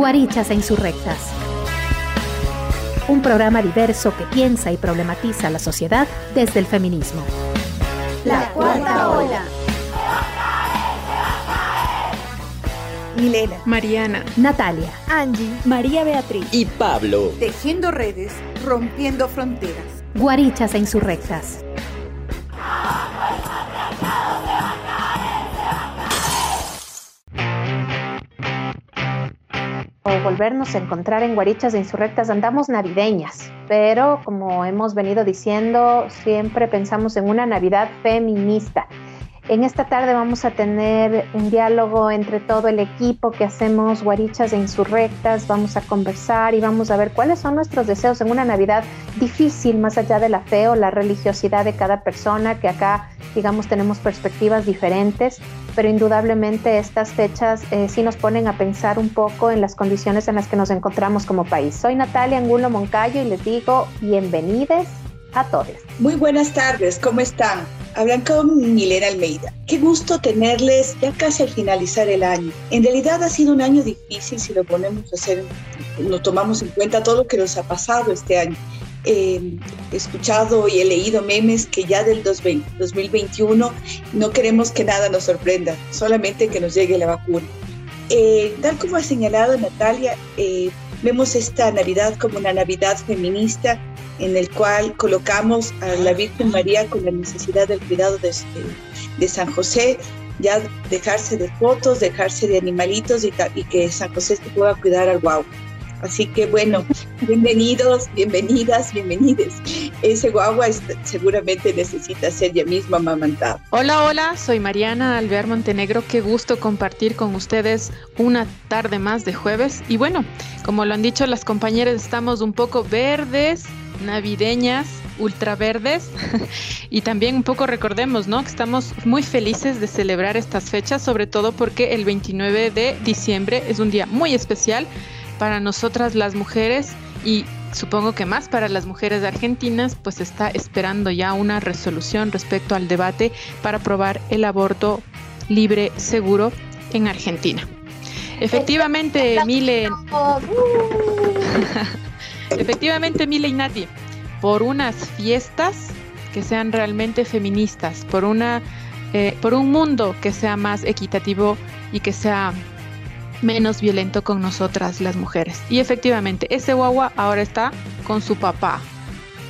Guarichas e Insurrectas. Un programa diverso que piensa y problematiza la sociedad desde el feminismo. La cuarta ola. Milena, Mariana, Natalia, Angie, María Beatriz y Pablo. Tejiendo redes, rompiendo fronteras. Guarichas e Insurrectas. Volvernos a encontrar en guarichas de insurrectas, andamos navideñas, pero como hemos venido diciendo, siempre pensamos en una Navidad feminista. En esta tarde vamos a tener un diálogo entre todo el equipo que hacemos guarichas de insurrectas, vamos a conversar y vamos a ver cuáles son nuestros deseos en una Navidad difícil, más allá de la fe o la religiosidad de cada persona, que acá, digamos, tenemos perspectivas diferentes, pero indudablemente estas fechas eh, sí nos ponen a pensar un poco en las condiciones en las que nos encontramos como país. Soy Natalia Angulo Moncayo y les digo bienvenidos a todos. Muy buenas tardes, ¿cómo están? Hablan con Milena Almeida. Qué gusto tenerles ya casi al finalizar el año. En realidad ha sido un año difícil si lo ponemos a hacer, no tomamos en cuenta todo lo que nos ha pasado este año. Eh, he escuchado y he leído memes que ya del 2021 no queremos que nada nos sorprenda, solamente que nos llegue la vacuna. Eh, tal como ha señalado Natalia, eh, vemos esta Navidad como una Navidad feminista en el cual colocamos a la Virgen María con la necesidad del cuidado de, de San José, ya dejarse de fotos, dejarse de animalitos y, que San José se pueda cuidar al guau. Así que bueno, bienvenidos, bienvenidas, bienvenides. Ese guagua seguramente necesita ser ya mismo amamantado. Hola, hola, soy Mariana Alvear Montenegro. Qué gusto compartir con ustedes una tarde más de jueves. Y bueno, como lo han dicho las compañeras, estamos un poco verdes, navideñas, ultraverdes y también un poco recordemos, ¿no? Que estamos muy felices de celebrar estas fechas, sobre todo porque el 29 de diciembre es un día muy especial para nosotras las mujeres y supongo que más para las mujeres argentinas, pues está esperando ya una resolución respecto al debate para aprobar el aborto libre, seguro en Argentina. Efectivamente, Mile. Efectivamente, Mile y Nati, por unas fiestas que sean realmente feministas, por una eh, por un mundo que sea más equitativo y que sea menos violento con nosotras las mujeres. Y efectivamente, ese guagua ahora está con su papá.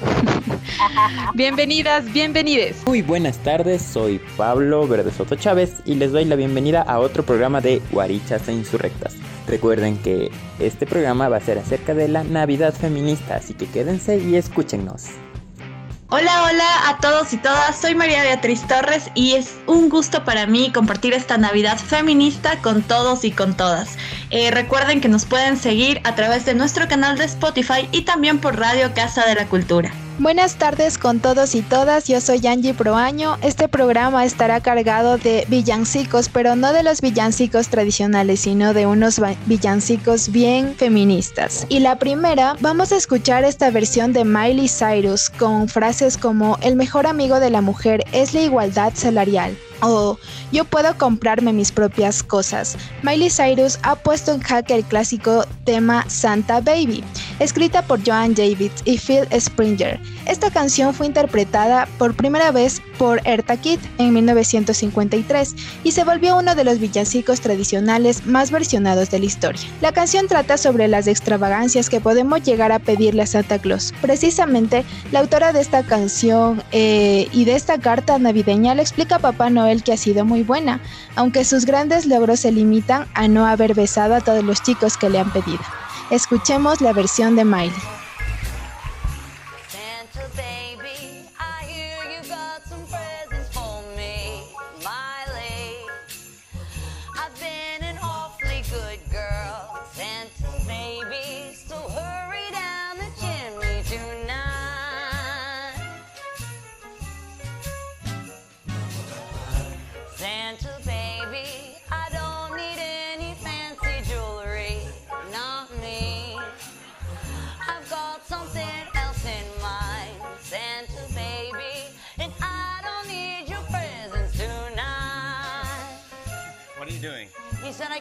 Bienvenidas, bienvenides. Muy buenas tardes, soy Pablo Verde Soto Chávez y les doy la bienvenida a otro programa de Guarichas e Insurrectas. Recuerden que este programa va a ser acerca de la Navidad feminista, así que quédense y escúchenos. Hola, hola a todos y todas, soy María Beatriz Torres y es un gusto para mí compartir esta Navidad feminista con todos y con todas. Eh, recuerden que nos pueden seguir a través de nuestro canal de Spotify y también por Radio Casa de la Cultura. Buenas tardes con todos y todas, yo soy Angie Proaño. Este programa estará cargado de villancicos, pero no de los villancicos tradicionales, sino de unos villancicos bien feministas. Y la primera, vamos a escuchar esta versión de Miley Cyrus con frases como el mejor amigo de la mujer es la igualdad salarial o yo puedo comprarme mis propias cosas. Miley Cyrus ha puesto en jaque el clásico tema Santa Baby, escrita por Joan Davids y Phil Springer. Esta canción fue interpretada por primera vez por Erta Kitt en 1953 y se volvió uno de los villancicos tradicionales más versionados de la historia. La canción trata sobre las extravagancias que podemos llegar a pedirle a Santa Claus. Precisamente, la autora de esta canción eh, y de esta carta navideña le explica a Papá Noel que ha sido muy buena, aunque sus grandes logros se limitan a no haber besado a todos los chicos que le han pedido. Escuchemos la versión de Miley.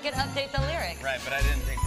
Could update the lyrics. Right, but I didn't think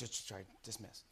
Just try dismiss.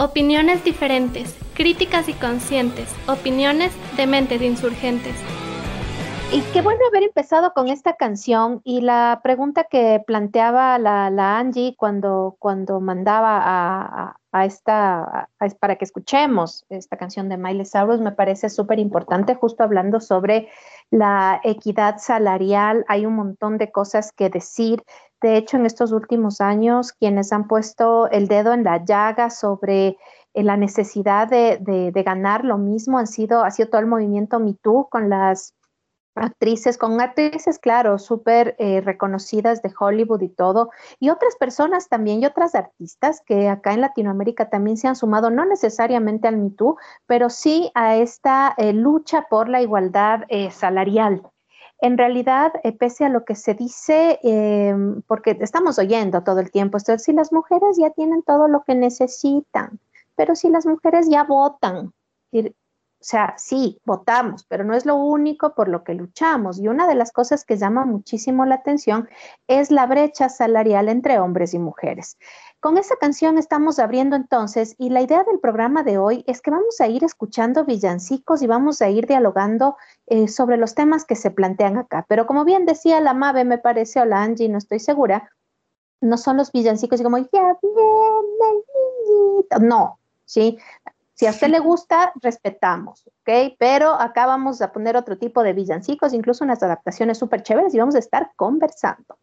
Opiniones diferentes, críticas y conscientes, opiniones de mentes insurgentes. Y qué bueno haber empezado con esta canción y la pregunta que planteaba la, Angie cuando, cuando mandaba a, esta, para que escuchemos esta canción de Miley Cyrus me parece súper importante, justo hablando sobre la equidad salarial. Hay un montón de cosas que decir. De hecho, en estos últimos años, quienes han puesto el dedo en la llaga sobre la necesidad de, de- de ganar lo mismo han sido, ha sido todo el movimiento Me Too con las actrices, con actrices, claro, súper eh, reconocidas de Hollywood y todo, y otras personas también, y otras artistas que acá en Latinoamérica también se han sumado, no necesariamente al Me Too, pero sí a esta eh, lucha por la igualdad eh, salarial. En realidad, eh, pese a lo que se dice, eh, porque estamos oyendo todo el tiempo, esto es, si las mujeres ya tienen todo lo que necesitan, pero si las mujeres ya votan, o sea, sí, votamos, pero no es lo único por lo que luchamos. Y una de las cosas que llama muchísimo la atención es la brecha salarial entre hombres y mujeres. Con esta canción estamos abriendo entonces y la idea del programa de hoy es que vamos a ir escuchando villancicos y vamos a ir dialogando eh, sobre los temas que se plantean acá. Pero como bien decía la Mabe, me parece, o la Angie, no estoy segura, no son los villancicos y como, ya viene el niñito. No, ¿sí? Si a usted le gusta, respetamos, ¿ok? Pero acá vamos a poner otro tipo de villancicos, incluso unas adaptaciones súper chéveres y vamos a estar conversando.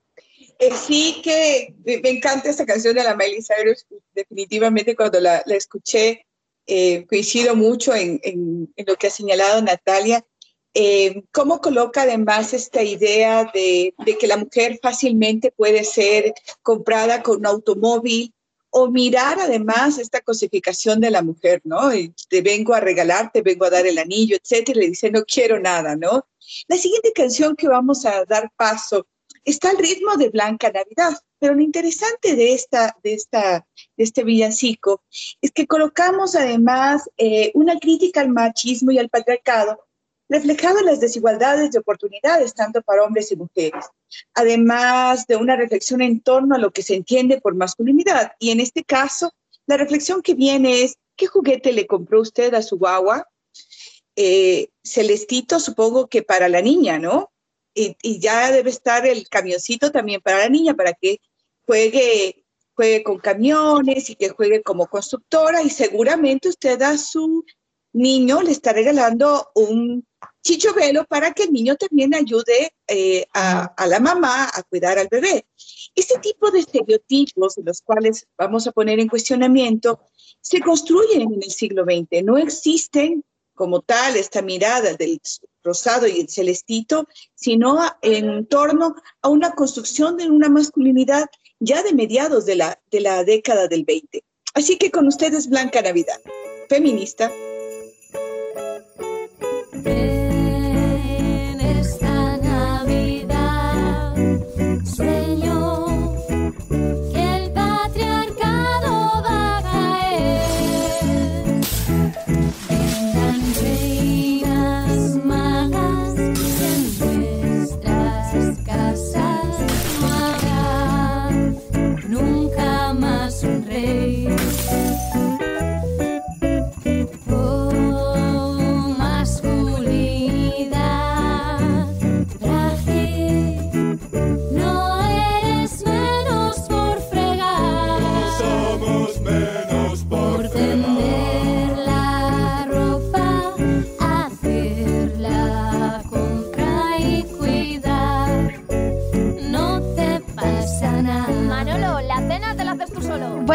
Eh, sí que me, encanta esta canción de la Miley Cyrus. Definitivamente cuando la, la escuché, eh, coincido mucho en, en- en lo que ha señalado Natalia. Eh, cómo coloca además esta idea de, de que la mujer fácilmente puede ser comprada con un automóvil o mirar además esta cosificación de la mujer, ¿no? Y Te vengo a regalar, te vengo a dar el anillo, etcétera, y le dice, no quiero nada, ¿no? La siguiente canción que vamos a dar paso está al ritmo de Blanca Navidad, pero lo interesante de, esta, de, esta, de este villancico es que colocamos además eh, una crítica al machismo y al patriarcado reflejado las desigualdades de oportunidades tanto para hombres y mujeres, además de una reflexión en torno a lo que se entiende por masculinidad. Y en este caso, la reflexión que viene es, ¿qué juguete le compró usted a su guagua? Eh, Celestito, supongo que para la niña, ¿no? Y, y ya debe estar el camioncito también para la niña, para que juegue, juegue con camiones y que juegue como constructora y seguramente usted a su niño le está regalando un chicho velo para que el niño también ayude eh, a, la mamá a cuidar al bebé. Este tipo de estereotipos, los cuales vamos a poner en cuestionamiento, se construyen en el siglo XX, no existen como tal, esta mirada del rosado y el celestito, sino en torno a una construcción de una masculinidad ya de mediados de la, de la década del 20. Así que con ustedes, Blanca Navidad, feminista.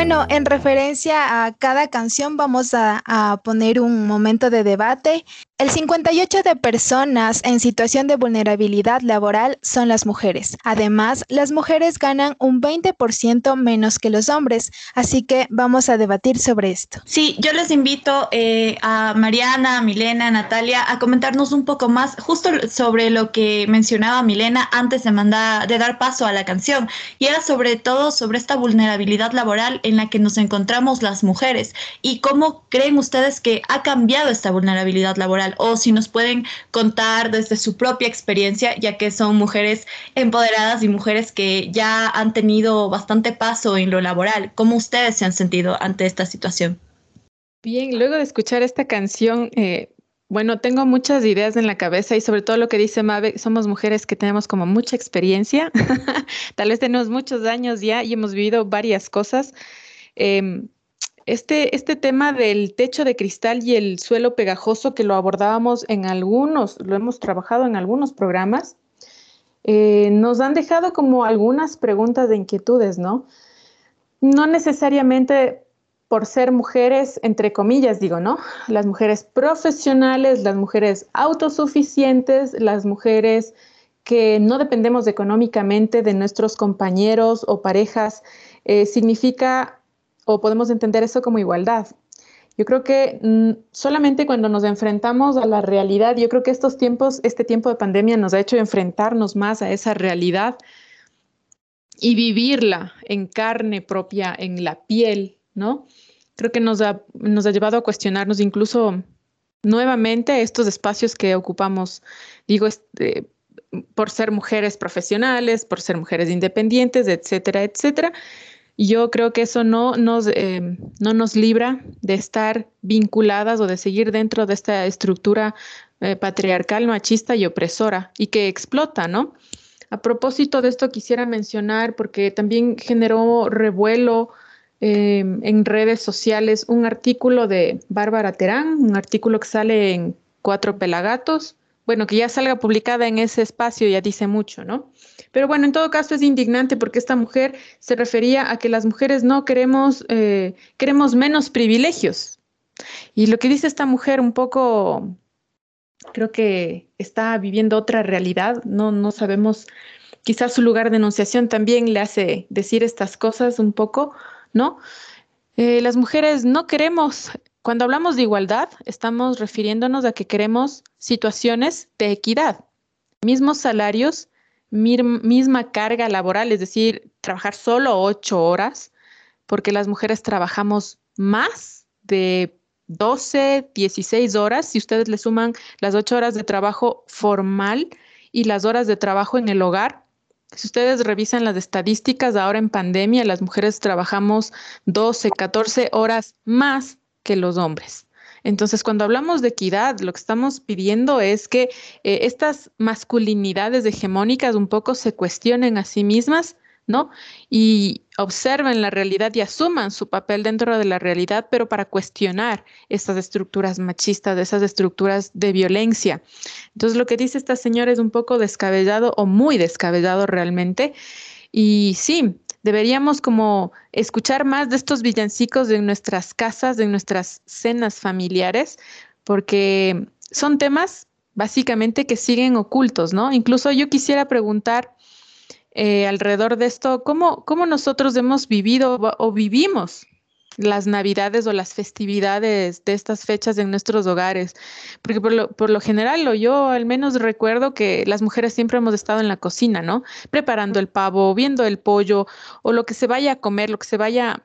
Bueno, en referencia a cada canción vamos a, a poner un momento de debate. El 58 de personas en situación de vulnerabilidad laboral son las mujeres. Además, las mujeres ganan un 20% menos que los hombres, así que vamos a debatir sobre esto. Sí, yo les invito eh, a Mariana, a Milena, a Natalia a comentarnos un poco más justo sobre lo que mencionaba Milena antes de mandar, de dar paso a la canción. Y era sobre todo sobre esta vulnerabilidad laboral en la que nos encontramos las mujeres y cómo creen ustedes que ha cambiado esta vulnerabilidad laboral o si nos pueden contar desde su propia experiencia, ya que son mujeres empoderadas y mujeres que ya han tenido bastante paso en lo laboral. ¿Cómo ustedes se han sentido ante esta situación? Bien, luego de escuchar esta canción, eh, bueno, tengo muchas ideas en la cabeza y sobre todo lo que dice Mabe, somos mujeres que tenemos como mucha experiencia, tal vez tenemos muchos años ya y hemos vivido varias cosas. Em, este, este tema del techo de cristal y el suelo pegajoso que lo abordábamos en algunos, lo hemos trabajado en algunos programas, eh, nos han dejado como algunas preguntas de inquietudes, ¿no? No necesariamente por ser mujeres, entre comillas, digo, ¿no? Las mujeres profesionales, las mujeres autosuficientes, las mujeres que no dependemos económicamente de nuestros compañeros o parejas, eh, significa o podemos entender eso como igualdad. Yo creo que mm, solamente cuando nos enfrentamos a la realidad, yo creo que estos tiempos, este tiempo de pandemia nos ha hecho enfrentarnos más a esa realidad y vivirla en carne propia, en la piel, ¿no? Creo que nos ha, nos ha llevado a cuestionarnos incluso nuevamente estos espacios que ocupamos, digo, este, por ser mujeres profesionales, por ser mujeres independientes, etcétera, etcétera. Y yo creo que eso no nos, eh, no nos libra de estar vinculadas o de seguir dentro de esta estructura eh, patriarcal, machista y opresora y que explota, ¿no? A propósito de esto quisiera mencionar, porque también generó revuelo eh, en redes sociales, un artículo de Bárbara Terán, un artículo que sale en Cuatro Pelagatos, bueno, que ya salga publicada en ese espacio ya dice mucho, ¿no? Pero bueno, en todo caso es indignante porque esta mujer se refería a que las mujeres no queremos, eh, queremos menos privilegios. Y lo que dice esta mujer un poco, creo que está viviendo otra realidad, no, no sabemos, quizás su lugar de enunciación también le hace decir estas cosas un poco, ¿no? Eh, las mujeres no queremos cuando hablamos de igualdad, estamos refiriéndonos a que queremos situaciones de equidad, mismos salarios, misma carga laboral, es decir, trabajar solo ocho horas, porque las mujeres trabajamos más de 12, 16 horas, si ustedes le suman las ocho horas de trabajo formal y las horas de trabajo en el hogar. Si ustedes revisan las estadísticas, ahora en pandemia las mujeres trabajamos 12, 14 horas más que los hombres. Entonces, cuando hablamos de equidad, lo que estamos pidiendo es que eh, estas masculinidades hegemónicas un poco se cuestionen a sí mismas, ¿no? Y observen la realidad y asuman su papel dentro de la realidad, pero para cuestionar estas estructuras machistas, esas estructuras de violencia. Entonces, lo que dice esta señora es un poco descabellado o muy descabellado realmente. Y sí, deberíamos como escuchar más de estos villancicos en nuestras casas, en nuestras cenas familiares, porque son temas básicamente que siguen ocultos, ¿no? Incluso yo quisiera preguntar eh, alrededor de esto, ¿cómo, ¿cómo nosotros hemos vivido o vivimos las navidades o las festividades de estas fechas en nuestros hogares, porque por lo, por lo general, o yo al menos recuerdo que las mujeres siempre hemos estado en la cocina, ¿no? Preparando el pavo, viendo el pollo o lo que se vaya a comer, lo que se vaya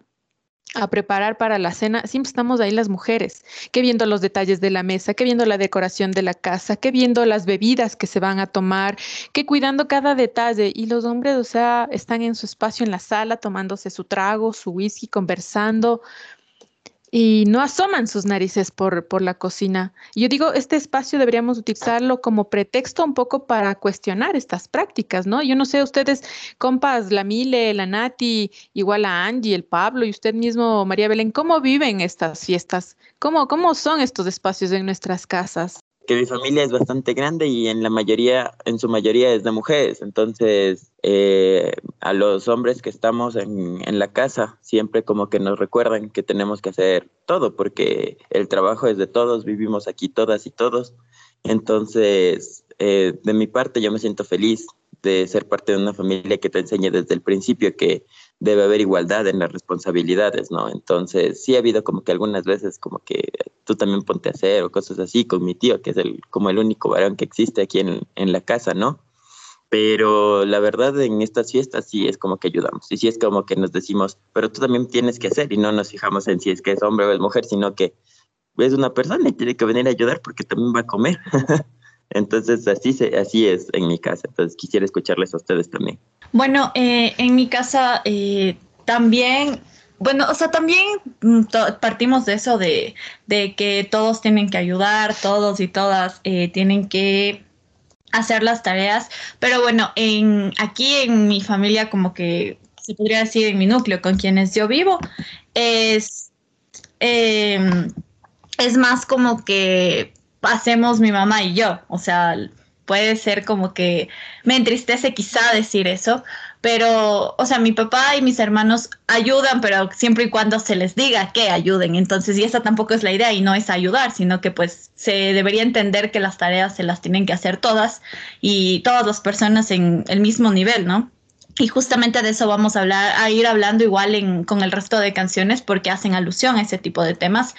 a preparar para la cena, siempre estamos ahí las mujeres, que viendo los detalles de la mesa, que viendo la decoración de la casa, que viendo las bebidas que se van a tomar, que cuidando cada detalle. Y los hombres, o sea, están en su espacio en la sala tomándose su trago, su whisky, conversando, y no asoman sus narices por, por la cocina. Yo digo, este espacio deberíamos utilizarlo como pretexto un poco para cuestionar estas prácticas, ¿no? Yo no sé, ustedes, compas, la Mile, la Nati, igual a Angie, el Pablo y usted mismo, María Belén, ¿cómo viven estas fiestas? ¿Cómo, cómo son estos espacios en nuestras casas? Que mi familia es bastante grande y en la mayoría, en su mayoría es de mujeres. Entonces, eh, a los hombres que estamos en, en, la casa, siempre como que nos recuerdan que tenemos que hacer todo, porque el trabajo es de todos, vivimos aquí todas y todos. Entonces, eh, de mi parte, yo me siento feliz de ser parte de una familia que te enseñe desde el principio que debe haber igualdad en las responsabilidades, ¿no? Entonces, sí ha habido como que algunas veces como que tú también ponte a hacer o cosas así con mi tío, que es el, como el único varón que existe aquí en, en la casa, ¿no? Pero la verdad en estas fiestas sí es como que ayudamos. Y sí es como que nos decimos, pero tú también tienes que hacer y no nos fijamos en si es que es hombre o es mujer, sino que es una persona y tiene que venir a ayudar porque también va a comer. Entonces, así, se, así es en mi casa. Entonces, quisiera escucharles a ustedes también. Bueno, eh, en mi casa eh, también, bueno, o sea, también partimos de eso de, de, que todos tienen que ayudar, todos y todas eh, tienen que hacer las tareas, pero bueno, en, aquí en mi familia como que se podría decir en mi núcleo con quienes yo vivo, es, eh, es más como que hacemos mi mamá y yo, o sea, puede ser como que me entristece quizá decir eso, pero, o sea, mi papá y mis hermanos ayudan, pero siempre y cuando se les diga que ayuden. Entonces, y esa tampoco es la idea y no es ayudar, sino que pues se debería entender que las tareas se las tienen que hacer todas y todas las personas en el mismo nivel, ¿no? Y justamente de eso vamos a hablar, a ir hablando igual con el resto de canciones porque hacen alusión a ese tipo de temas.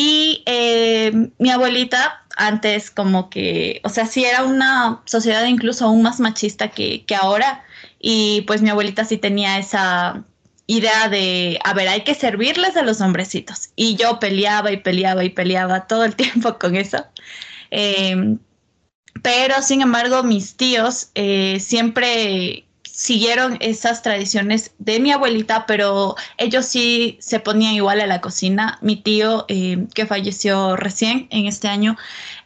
Y eh, mi abuelita antes como que, o sea, sí era una sociedad incluso aún más machista que, que ahora. Y pues mi abuelita sí tenía esa idea de, a ver, hay que servirles a los hombrecitos. Y yo peleaba y peleaba y peleaba todo el tiempo con eso. Eh, pero sin embargo, mis tíos eh, siempre siguieron esas tradiciones de mi abuelita, pero ellos sí se ponían igual a la cocina. Mi tío, eh, que falleció recién en este año,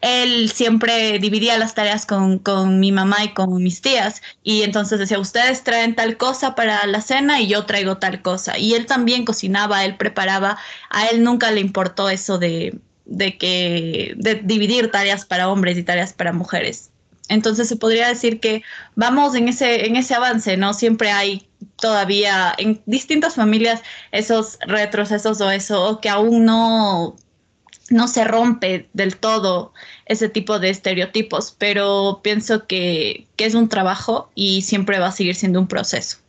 él siempre dividía las tareas con, con, mi mamá y con mis tías. Y entonces decía, ustedes traen tal cosa para la cena y yo traigo tal cosa. Y él también cocinaba, él preparaba. A él nunca le importó eso de, de que de dividir tareas para hombres y tareas para mujeres. Entonces se podría decir que vamos en ese, en ese avance, ¿no? Siempre hay todavía en distintas familias esos retrocesos o eso, o que aún no, no se rompe del todo ese tipo de estereotipos, pero pienso que, que es un trabajo y siempre va a seguir siendo un proceso.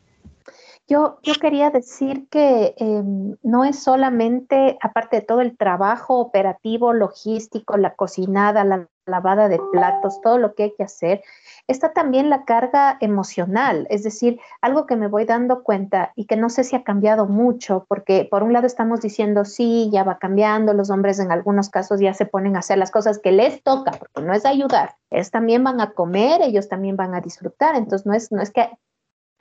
Yo, yo, quería decir que eh, no es solamente, aparte de todo el trabajo operativo, logístico, la cocinada, la lavada de platos, todo lo que hay que hacer, está también la carga emocional, es decir, algo que me voy dando cuenta y que no sé si ha cambiado mucho, porque por un lado estamos diciendo, sí, ya va cambiando, los hombres en algunos casos ya se ponen a hacer las cosas que les toca, porque no es ayudar, ellos también van a comer, ellos también van a disfrutar, entonces no es, no es que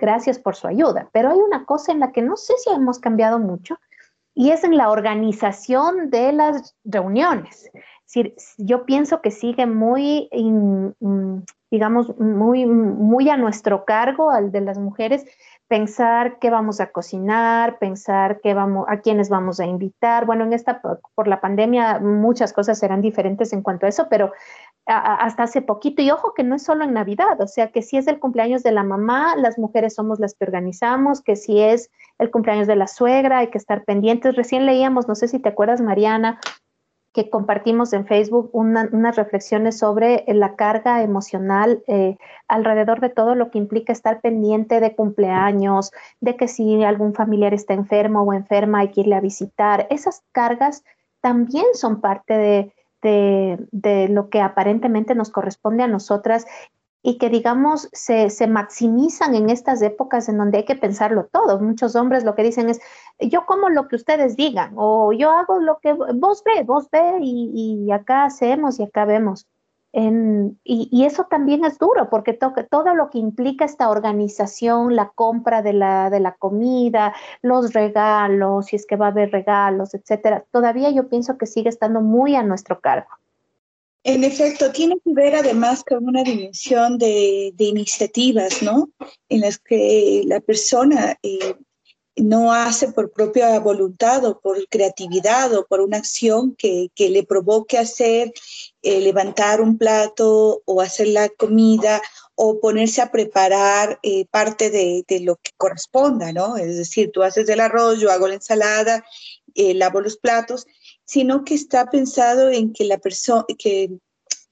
gracias por su ayuda. Pero hay una cosa en la que no sé si hemos cambiado mucho y es en la organización de las reuniones. yo pienso que sigue muy, digamos, muy, muy a nuestro cargo, al de las mujeres, pensar qué vamos a cocinar, pensar qué vamos, a quiénes vamos a invitar. Bueno, en esta, por la pandemia, muchas cosas serán diferentes en cuanto a eso, pero hasta hace poquito, y ojo que no es solo en Navidad, o sea que si es el cumpleaños de la mamá, las mujeres somos las que organizamos, que si es el cumpleaños de la suegra, hay que estar pendientes. Recién leíamos, no sé si te acuerdas, Mariana, que compartimos en Facebook una, unas reflexiones sobre la carga emocional eh, alrededor de todo lo que implica estar pendiente de cumpleaños, de que si algún familiar está enfermo o enferma hay que irle a visitar. Esas cargas también son parte de, de, de, lo que aparentemente nos corresponde a nosotras y que, digamos, se, se, maximizan en estas épocas en donde hay que pensarlo todo. Muchos hombres lo que dicen es, yo como lo que ustedes digan, o yo hago lo que vos ve, vos ve, y, y acá hacemos y acá vemos. En, y, y, eso también es duro, porque to, todo lo que implica esta organización, la compra de la, de la comida, los regalos, si es que va a haber regalos, etcétera, todavía yo pienso que sigue estando muy a nuestro cargo. En efecto, tiene que ver además con una dimensión de, de iniciativas, ¿no? En las que la persona eh, no hace por propia voluntad o por creatividad o por una acción que, que le provoque hacer, eh, levantar un plato o hacer la comida o ponerse a preparar eh, parte de, de, lo que corresponda, ¿no? Es decir, tú haces el arroz, yo hago la ensalada, eh, lavo los platos sino que está pensado en que la persona, que,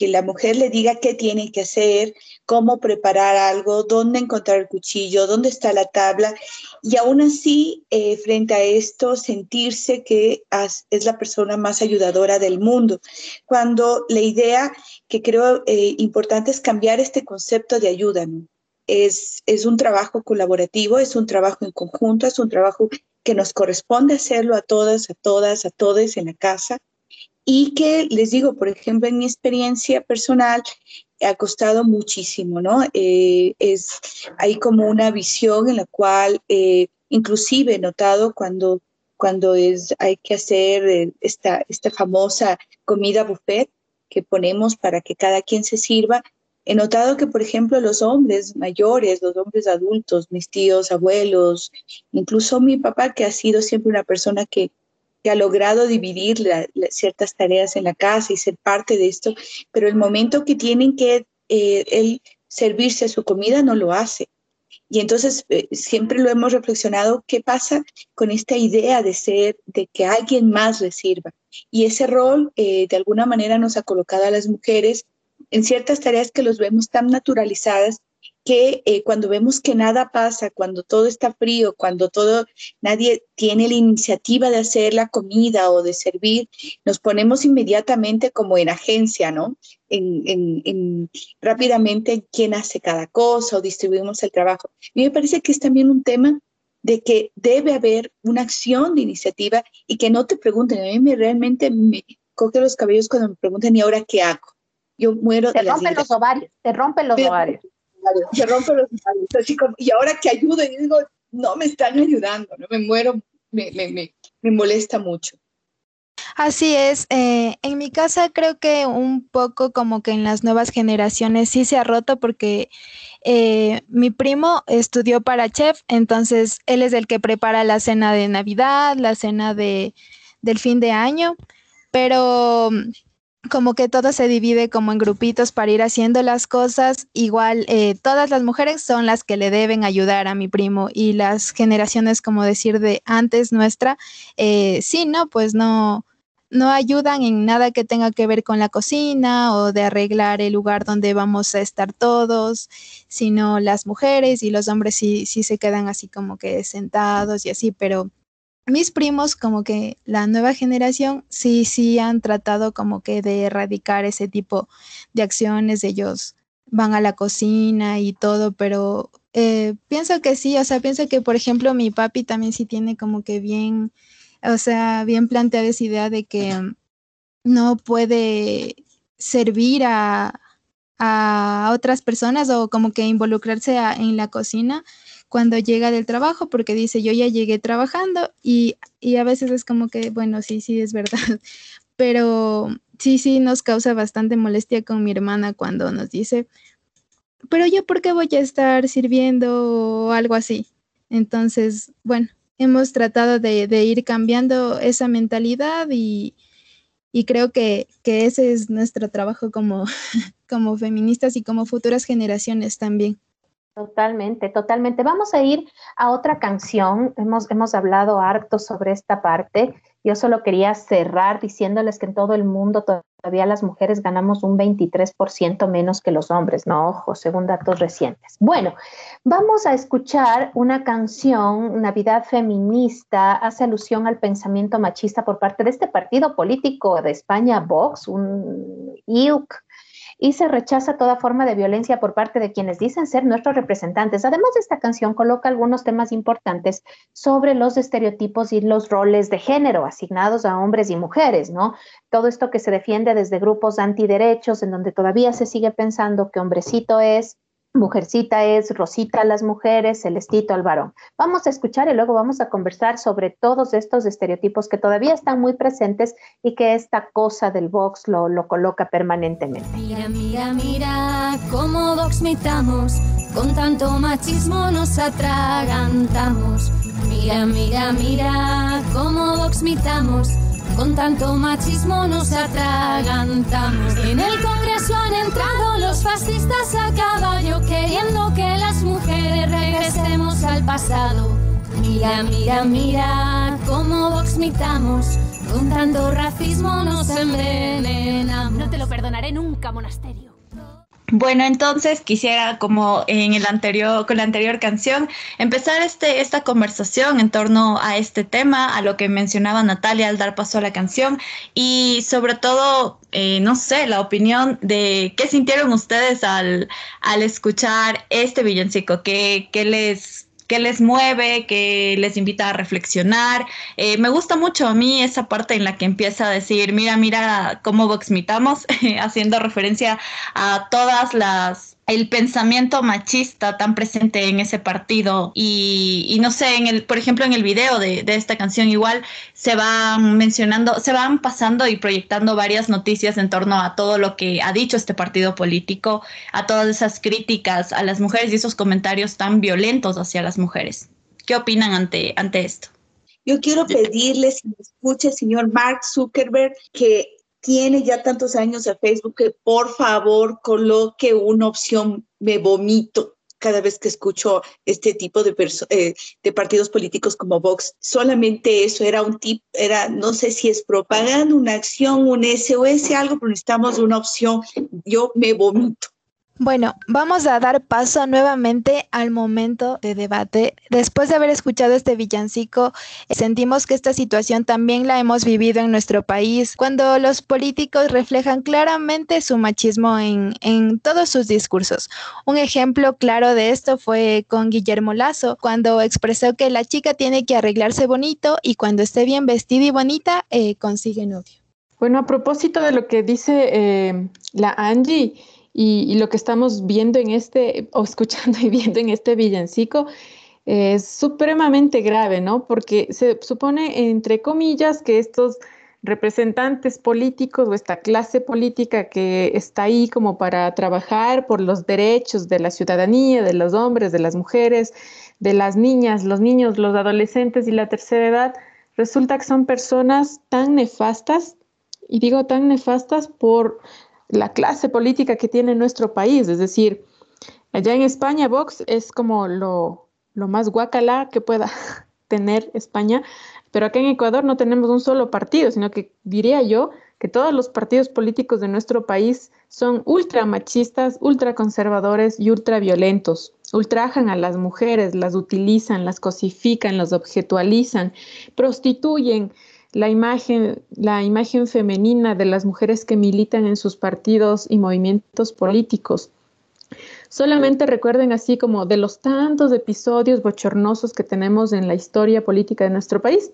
que, la mujer le diga qué tiene que hacer, cómo preparar algo, dónde encontrar el cuchillo, dónde está la tabla, y aún así, eh, frente a esto, sentirse que es la persona más ayudadora del mundo. Cuando la idea que creo eh, importante es cambiar este concepto de ayuda, es, un trabajo colaborativo, es un trabajo en conjunto, es un trabajo que nos corresponde hacerlo a todas, a todas, a todos en la casa y que les digo, por ejemplo, en mi experiencia personal, ha costado muchísimo, ¿no? Eh, es, hay como una visión en la cual eh, inclusive he notado cuando, cuando es, hay que hacer eh, esta, esta famosa comida buffet que ponemos para que cada quien se sirva, He notado que, por ejemplo, los hombres mayores, los hombres adultos, mis tíos, abuelos, incluso mi papá, que ha sido siempre una persona que, que ha logrado dividir ciertas tareas en la casa y ser parte de esto, pero el momento que tienen que eh, él servirse su comida no lo hace. Y entonces eh, siempre lo hemos reflexionado, ¿qué pasa con esta idea de ser, de que alguien más le sirva? Y ese rol eh, de alguna manera nos ha colocado a las mujeres en ciertas tareas que los vemos tan naturalizadas que eh, cuando vemos que nada pasa, cuando todo está frío, cuando todo, nadie tiene la iniciativa de hacer la comida o de servir, nos ponemos inmediatamente como en agencia, ¿no? En, en, en rápidamente quién hace cada cosa o distribuimos el trabajo. A mí me parece que es también un tema de que debe haber una acción de iniciativa y que no te pregunten, a mí me, realmente me coge los cabellos cuando me preguntan, ¿y ahora qué hago? yo muero te de rompen los ovarios, te rompen los pero, ovarios. Se rompen los y ahora que ayudo, y digo, no me están ayudando, no me muero, me, me, me, me molesta mucho. Así es, eh, en mi casa creo que un poco como que en las nuevas generaciones sí se ha roto porque eh, mi primo estudió para chef, entonces él es el que prepara la cena de Navidad, la cena de, del fin de año, pero como que todo se divide como en grupitos para ir haciendo las cosas. Igual, eh, todas las mujeres son las que le deben ayudar a mi primo y las generaciones, como decir, de antes nuestra, eh, sí, ¿no? Pues no, no ayudan en nada que tenga que ver con la cocina o de arreglar el lugar donde vamos a estar todos, sino las mujeres y los hombres sí, sí se quedan así como que sentados y así, pero mis primos, como que la nueva generación, sí, sí han tratado como que de erradicar ese tipo de acciones. Ellos van a la cocina y todo, pero eh, pienso que sí, o sea, pienso que, por ejemplo, mi papi también sí tiene como que bien, o sea, bien planteada esa idea de que no puede servir a, a otras personas o como que involucrarse en la cocina cuando llega del trabajo porque dice yo ya llegué trabajando y, y a veces es como que, bueno, sí, sí, es verdad, pero sí, sí nos causa bastante molestia con mi hermana cuando nos dice, pero yo por qué voy a estar sirviendo o algo así. Entonces, bueno, hemos tratado de, ir cambiando esa mentalidad y, y creo que, que, ese es nuestro trabajo como, como feministas y como futuras generaciones también. Totalmente, totalmente. Vamos a ir a otra canción. Hemos, hemos hablado harto sobre esta parte Yo solo quería cerrar diciéndoles que en todo el mundo todavía las mujeres ganamos un 23% menos que los hombres, no, ojo, según datos recientes. Bueno, vamos a escuchar una canción, Navidad Feminista, hace alusión al pensamiento machista por parte de este partido político de España, Vox, un IUC y se rechaza toda forma de violencia por parte de quienes dicen ser nuestros representantes. Además, esta canción coloca algunos temas importantes sobre los estereotipos y los roles de género asignados a hombres y mujeres, ¿no? Todo esto que se defiende desde grupos antiderechos, en donde todavía se sigue pensando que hombrecito es Mujercita es Rosita las mujeres, Celestito al varón. Vamos a escuchar y luego vamos a conversar sobre todos estos estereotipos que todavía están muy presentes y que esta cosa del Vox lo, lo coloca permanentemente. Mira, mira, mira cómo Vox mitamos, con tanto machismo nos atragantamos. Mira, mira, mira cómo Vox mitamos, con tanto machismo nos atragantamos. En el Congreso han entrado los fascistas a caballo, queriendo que las mujeres regresemos al pasado. Mira, mira, mira cómo Vox mitamos, con tanto racismo nos envenenamos. No te lo perdonaré nunca, monasterio. Bueno, entonces quisiera, como en el anterior, con la anterior canción, empezar este, esta conversación en torno a este tema, a lo que mencionaba Natalia al dar paso a la canción y sobre todo, eh, no sé, la opinión de qué sintieron ustedes al, al escuchar este villancico, qué, qué les qué les mueve, qué les invita a reflexionar. Eh, me gusta mucho a mí esa parte en la que empieza a decir, mira, mira cómo voxmitamos, haciendo referencia a todas las el pensamiento machista tan presente en ese partido y, y, no sé, en el, por ejemplo, en el video de, de, esta canción igual se van mencionando, se van pasando y proyectando varias noticias en torno a todo lo que ha dicho este partido político, a todas esas críticas a las mujeres y esos comentarios tan violentos hacia las mujeres. ¿Qué opinan ante, ante esto? Yo quiero pedirle, si me escucha el señor Mark Zuckerberg, que tiene ya tantos años de Facebook que por favor coloque una opción me vomito cada vez que escucho este tipo de, eh, partidos políticos como Vox. Solamente eso era un tip, era, no sé si es propaganda, una acción, un SOS, algo, pero necesitamos una opción. Yo me vomito. Bueno, vamos a dar paso nuevamente al momento de debate. Después de haber escuchado este villancico, sentimos que esta situación también la hemos vivido en nuestro país, cuando los políticos reflejan claramente su machismo en, en todos sus discursos. Un ejemplo claro de esto fue con Guillermo Lazo, cuando expresó que la chica tiene que arreglarse bonito y cuando esté bien vestida y bonita, eh, consigue novio. Bueno, a propósito de lo que dice eh, la Angie, y, lo que estamos viendo en este, o escuchando y viendo en este villancico, es supremamente grave, ¿no? Porque se supone, entre comillas, que estos representantes políticos o esta clase política que está ahí como para trabajar por los derechos de la ciudadanía, de los hombres, de las mujeres, de las niñas, los niños, los adolescentes y la tercera edad, resulta que son personas tan nefastas, y digo tan nefastas por la clase política que tiene nuestro país. Es decir, allá en España Vox es como lo, más guacala que pueda tener España, pero acá en Ecuador no tenemos un solo partido, sino que diría yo que todos los partidos políticos de nuestro país son ultra machistas, ultra conservadores y ultra violentos. Ultrajan a las mujeres, las utilizan, las cosifican, las objetualizan, prostituyen, la imagen, la imagen femenina de las mujeres que militan en sus partidos y movimientos políticos. Solamente recuerden así como de los tantos episodios bochornosos que tenemos en la historia política de nuestro país.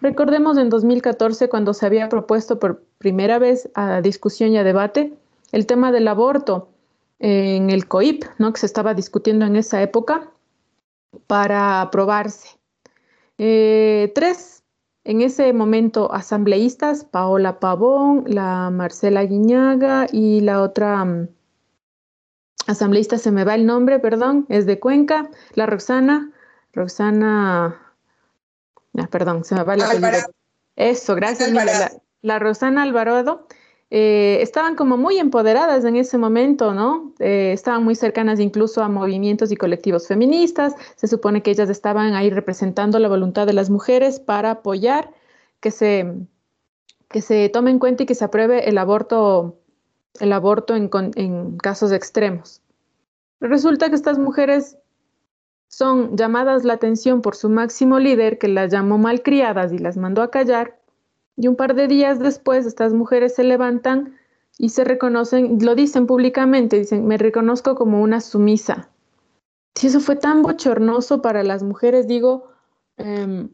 Recordemos en 2014 cuando se había propuesto por primera vez a discusión y a debate el tema del aborto en el COIP, ¿no? que se estaba discutiendo en esa época para aprobarse. Eh, tres en ese momento, asambleístas, Paola Pavón, la Marcela Guiñaga y la otra um, asambleísta, se me va el nombre, perdón, es de Cuenca, la Roxana, Roxana, ah, perdón, se me va apellido. Eso, gracias, la, la, Roxana Alvarado. Eh, estaban como muy empoderadas en ese momento, ¿no? Eh, estaban muy cercanas incluso a movimientos y colectivos feministas. Se supone que ellas estaban ahí representando la voluntad de las mujeres para apoyar que se, que se tome en cuenta y que se apruebe el aborto, el aborto en, en casos extremos. Resulta que estas mujeres son llamadas la atención por su máximo líder que las llamó malcriadas y las mandó a callar. Y un par de días después estas mujeres se levantan y se reconocen, lo dicen públicamente, dicen, me reconozco como una sumisa. Si eso fue tan bochornoso para las mujeres, digo, eh,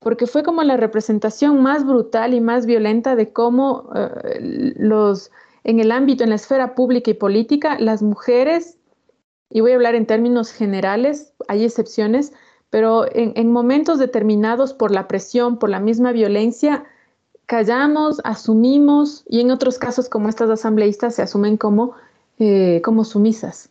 porque fue como la representación más brutal y más violenta de cómo eh, los, en el ámbito, en la esfera pública y política, las mujeres y voy a hablar en términos generales, hay excepciones, pero en, en, momentos determinados por la presión, por la misma violencia, callamos, asumimos y en otros casos como estas asambleístas se asumen como, eh, como sumisas.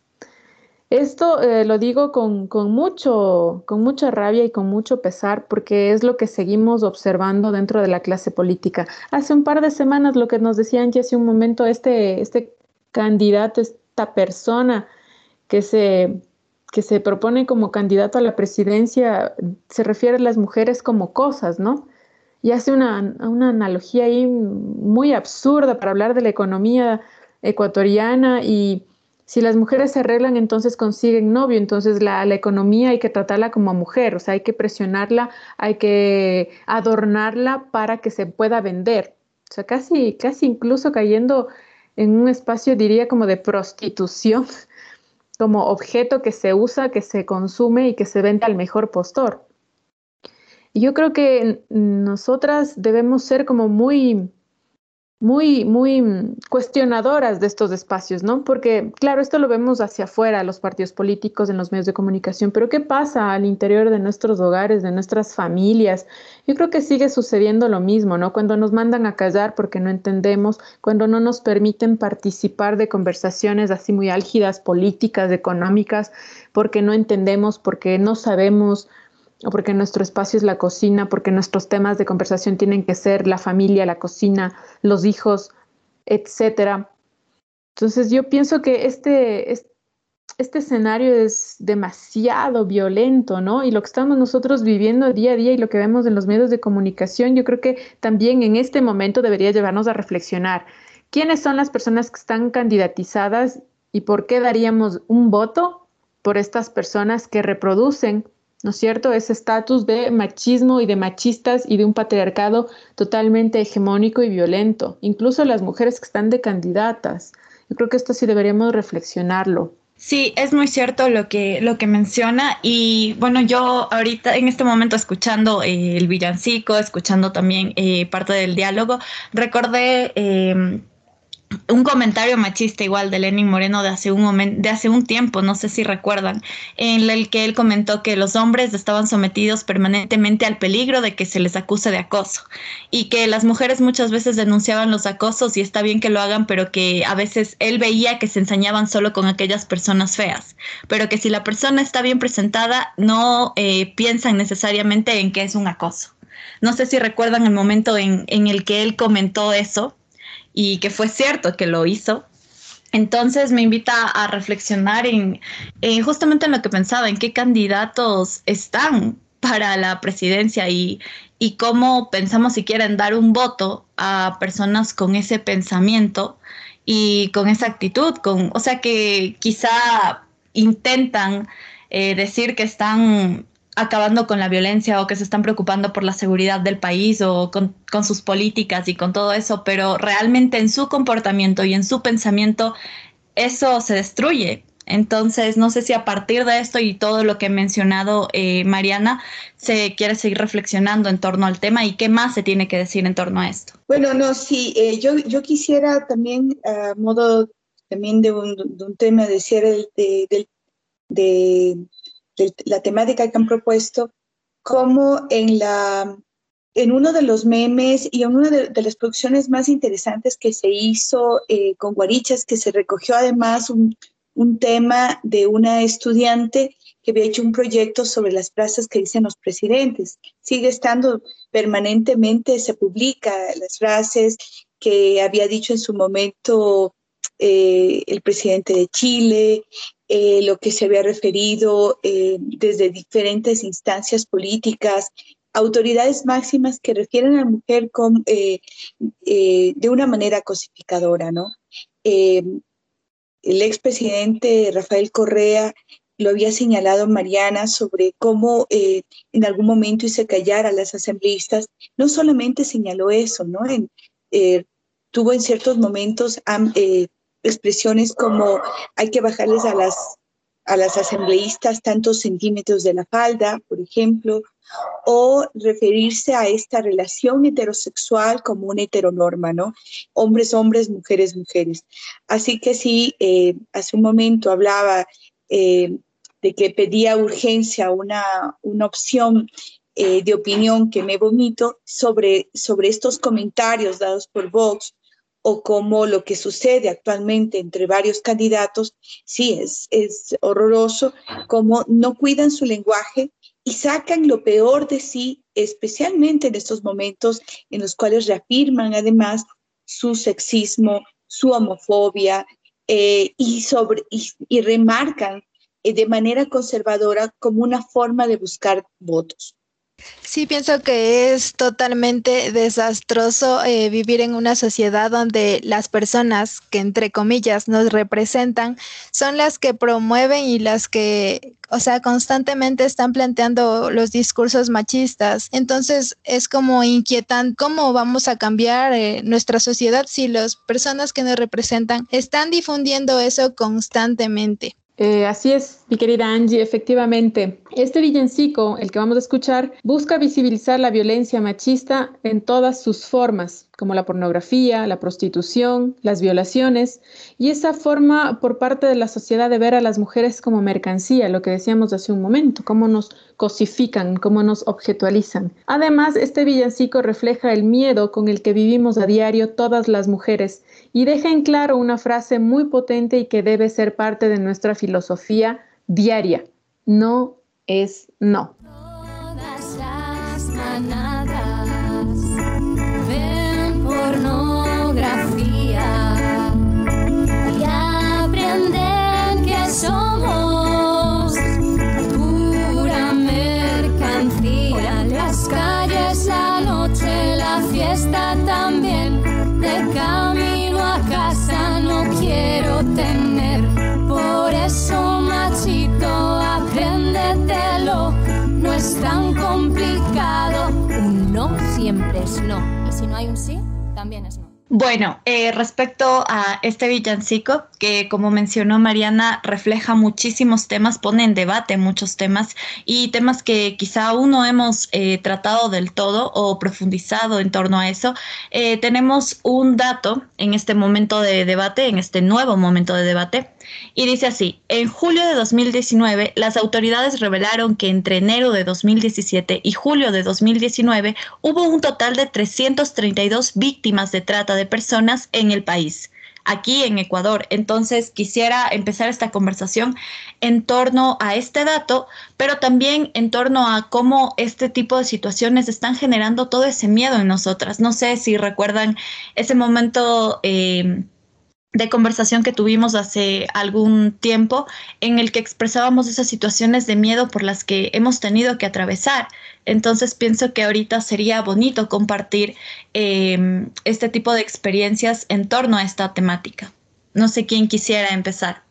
Esto eh, lo digo con, con, mucho, con mucha rabia y con mucho pesar porque es lo que seguimos observando dentro de la clase política. Hace un par de semanas lo que nos decían ya hace un momento, este, este candidato, esta persona, que se, que se propone como candidato a la presidencia se refiere a las mujeres como cosas, ¿no? Y hace una, una analogía ahí muy absurda para hablar de la economía ecuatoriana y si las mujeres se arreglan, entonces consiguen novio, entonces la, la, economía hay que tratarla como mujer, o sea, hay que presionarla, hay que adornarla para que se pueda vender. O sea, casi, casi incluso cayendo en un espacio, diría, como de prostitución como objeto que se usa, que se consume y que se vende al mejor postor. Yo creo que nosotras debemos ser como muy, muy, muy cuestionadoras de estos espacios, ¿no? Porque, claro, esto lo vemos hacia afuera, los partidos políticos, en los medios de comunicación, pero ¿qué pasa al interior de nuestros hogares, de nuestras familias? Yo creo que sigue sucediendo lo mismo, ¿no? Cuando nos mandan a callar porque no entendemos, cuando no nos permiten participar de conversaciones así muy álgidas, políticas, económicas, porque no entendemos, porque no sabemos, o porque nuestro espacio es la cocina, porque nuestros temas de conversación tienen que ser la familia, la cocina, los hijos, etcétera. Entonces yo pienso que este, este escenario es demasiado violento, ¿no? Y lo que estamos nosotros viviendo día a día y lo que vemos en los medios de comunicación, yo creo que también en este momento debería llevarnos a reflexionar. ¿Quiénes son las personas que están candidatizadas y por qué daríamos un voto por estas personas que reproducen ¿no es cierto? Ese estatus de machismo y de machistas y de un patriarcado totalmente hegemónico y violento, incluso las mujeres que están de candidatas. Yo creo que esto sí deberíamos reflexionarlo. Sí, es muy cierto lo que, lo que menciona y bueno, yo ahorita en este momento escuchando eh, el villancico, escuchando también eh, parte del diálogo, recordé eh, un comentario machista igual de Lenin Moreno de hace un momento, de hace un tiempo, no sé si recuerdan, en el que él comentó que los hombres estaban sometidos permanentemente al peligro de que se les acuse de acoso y que las mujeres muchas veces denunciaban los acosos y está bien que lo hagan, pero que a veces él veía que se ensañaban solo con aquellas personas feas, pero que si la persona está bien presentada no eh, piensan necesariamente en que es un acoso. No sé si recuerdan el momento en, en el que él comentó eso, y que fue cierto que lo hizo. Entonces me invita a reflexionar en, en, justamente en lo que pensaba, en qué candidatos están para la presidencia y, y cómo pensamos si quieren dar un voto a personas con ese pensamiento y con esa actitud, con, o sea que quizá intentan eh, decir que están acabando con la violencia o que se están preocupando por la seguridad del país o con, sus políticas y con todo eso, pero realmente en su comportamiento y en su pensamiento eso se destruye. Entonces, no sé si a partir de esto y todo lo que he mencionado, eh, Mariana, se quiere seguir reflexionando en torno al tema y qué más se tiene que decir en torno a esto. Bueno, no, sí, eh, yo, yo quisiera también, a modo también de un, de un tema de cierre de, de, de de la temática que han propuesto, como en, la, en uno de los memes y en una de, de las producciones más interesantes que se hizo eh, con Guarichas, que se recogió además un, un tema de una estudiante que había hecho un proyecto sobre las frases que dicen los presidentes. Sigue estando permanentemente, se publica las frases que había dicho en su momento eh, el presidente de Chile, eh, lo que se había referido eh, desde diferentes instancias políticas autoridades máximas que refieren a la mujer con, eh, eh, de una manera cosificadora, ¿no? Eh, el expresidente Rafael Correa lo había señalado Mariana sobre cómo eh, en algún momento hice callar a las asambleístas. No solamente señaló eso, ¿no? En, tuvo en ciertos momentos expresiones como hay que bajarles a las, a las asambleístas tantos centímetros de la falda, por ejemplo, o referirse a esta relación heterosexual como una heteronorma, ¿no? Hombres, hombres, mujeres, mujeres. Así que sí, eh, hace un momento hablaba eh, de que pedía urgencia una, una opción eh, de opinión que me vomito sobre, sobre estos comentarios dados por Vox o como lo que sucede actualmente entre varios candidatos, sí, es, es horroroso, como no cuidan su lenguaje y sacan lo peor de sí, especialmente en estos momentos en los cuales reafirman además su sexismo, su homofobia eh, y, sobre, y, remarcan eh, de manera conservadora como una forma de buscar votos. Sí, pienso que es totalmente desastroso eh, vivir en una sociedad donde las personas que entre comillas nos representan son las que promueven y las que, o sea, constantemente están planteando los discursos machistas. Entonces es como inquietante cómo vamos a cambiar eh, nuestra sociedad si las personas que nos representan están difundiendo eso constantemente. Eh, así es, mi querida Angie, efectivamente. Este villancico, el que vamos a escuchar, busca visibilizar la violencia machista en todas sus formas, como la pornografía, la prostitución, las violaciones, y esa forma por parte de la sociedad de ver a las mujeres como mercancía, lo que decíamos hace un momento, cómo nos cosifican, cómo nos objetualizan. Además, este villancico refleja el miedo con el que vivimos a diario todas las mujeres y deja en claro una frase muy potente y que debe ser parte de nuestra filosofía diaria. No es no. Todas las tan complicado. Un no siempre es no. Y si no hay un sí, también es no. Bueno, eh, respecto a este villancico, que como mencionó Mariana, refleja muchísimos temas, pone en debate muchos temas y temas que quizá aún no hemos eh, tratado del todo o profundizado en torno a eso. Eh, tenemos un dato en este momento de debate, en este nuevo momento de debate, y dice así, en julio de 2019, las autoridades revelaron que entre enero de 2017 y julio de 2019 hubo un total de 332 víctimas de trata de personas en el país aquí en Ecuador. Entonces quisiera empezar esta conversación en torno a este dato, pero también en torno a cómo este tipo de situaciones están generando todo ese miedo en nosotras. No sé si recuerdan ese momento... Eh, de conversación que tuvimos hace algún tiempo en el que expresábamos esas situaciones de miedo por las que hemos tenido que atravesar. Entonces pienso que ahorita sería bonito compartir eh, este tipo de experiencias en torno a esta temática. No sé quién quisiera empezar.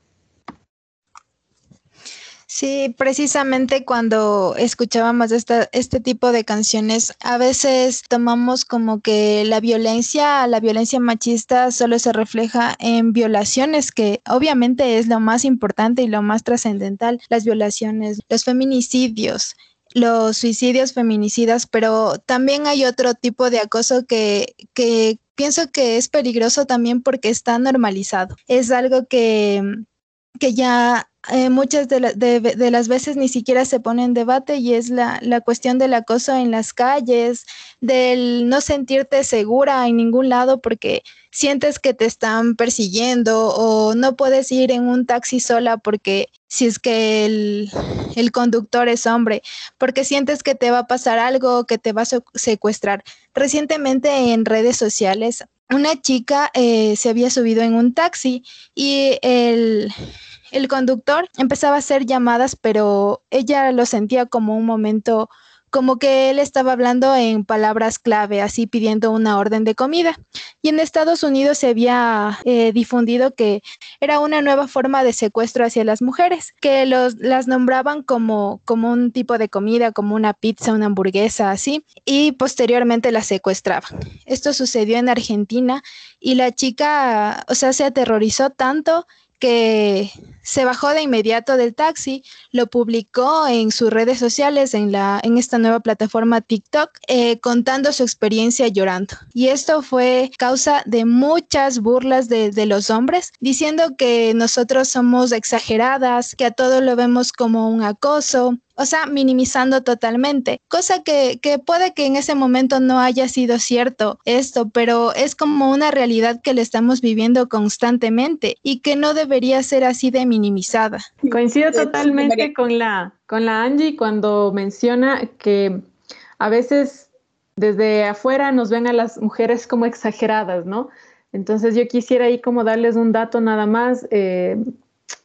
Sí, precisamente cuando escuchábamos esta, este tipo de canciones, a veces tomamos como que la violencia, la violencia machista solo se refleja en violaciones, que obviamente es lo más importante y lo más trascendental, las violaciones, los feminicidios los suicidios feminicidas, pero también hay otro tipo de acoso que, que pienso que es peligroso también porque está normalizado. Es algo que, que ya eh, muchas de, la, de, las veces ni siquiera se pone en debate y es la, la, cuestión del acoso en las calles, del no sentirte segura en ningún lado porque sientes que te están persiguiendo o no puedes ir en un taxi sola porque si es que el, el conductor es hombre, porque sientes que te va a pasar algo, que te va a secuestrar. Recientemente en redes sociales, una chica eh, se había subido en un taxi y el el conductor empezaba a hacer llamadas, pero ella lo sentía como un momento como que él estaba hablando en palabras clave, así pidiendo una orden de comida. Y en Estados Unidos se había eh, difundido que era una nueva forma de secuestro hacia las mujeres, que los, las nombraban como, como un tipo de comida, como una pizza, una hamburguesa, así, y posteriormente las secuestraban. Esto sucedió en Argentina y la chica, o sea, se aterrorizó tanto que se bajó de inmediato del taxi, lo publicó en sus redes sociales, en, la, en esta nueva plataforma TikTok, eh, contando su experiencia llorando. Y esto fue causa de muchas burlas de, los hombres, diciendo que nosotros somos exageradas, que a todo lo vemos como un acoso, o sea, minimizando totalmente, cosa que, que, puede que en ese momento no haya sido cierto esto, pero es como una realidad que le estamos viviendo constantemente y que no debería ser así de minimizada. Coincido totalmente con la, con la Angie cuando menciona que a veces desde afuera nos ven a las mujeres como exageradas, ¿no? Entonces yo quisiera ahí como darles un dato nada más. Eh,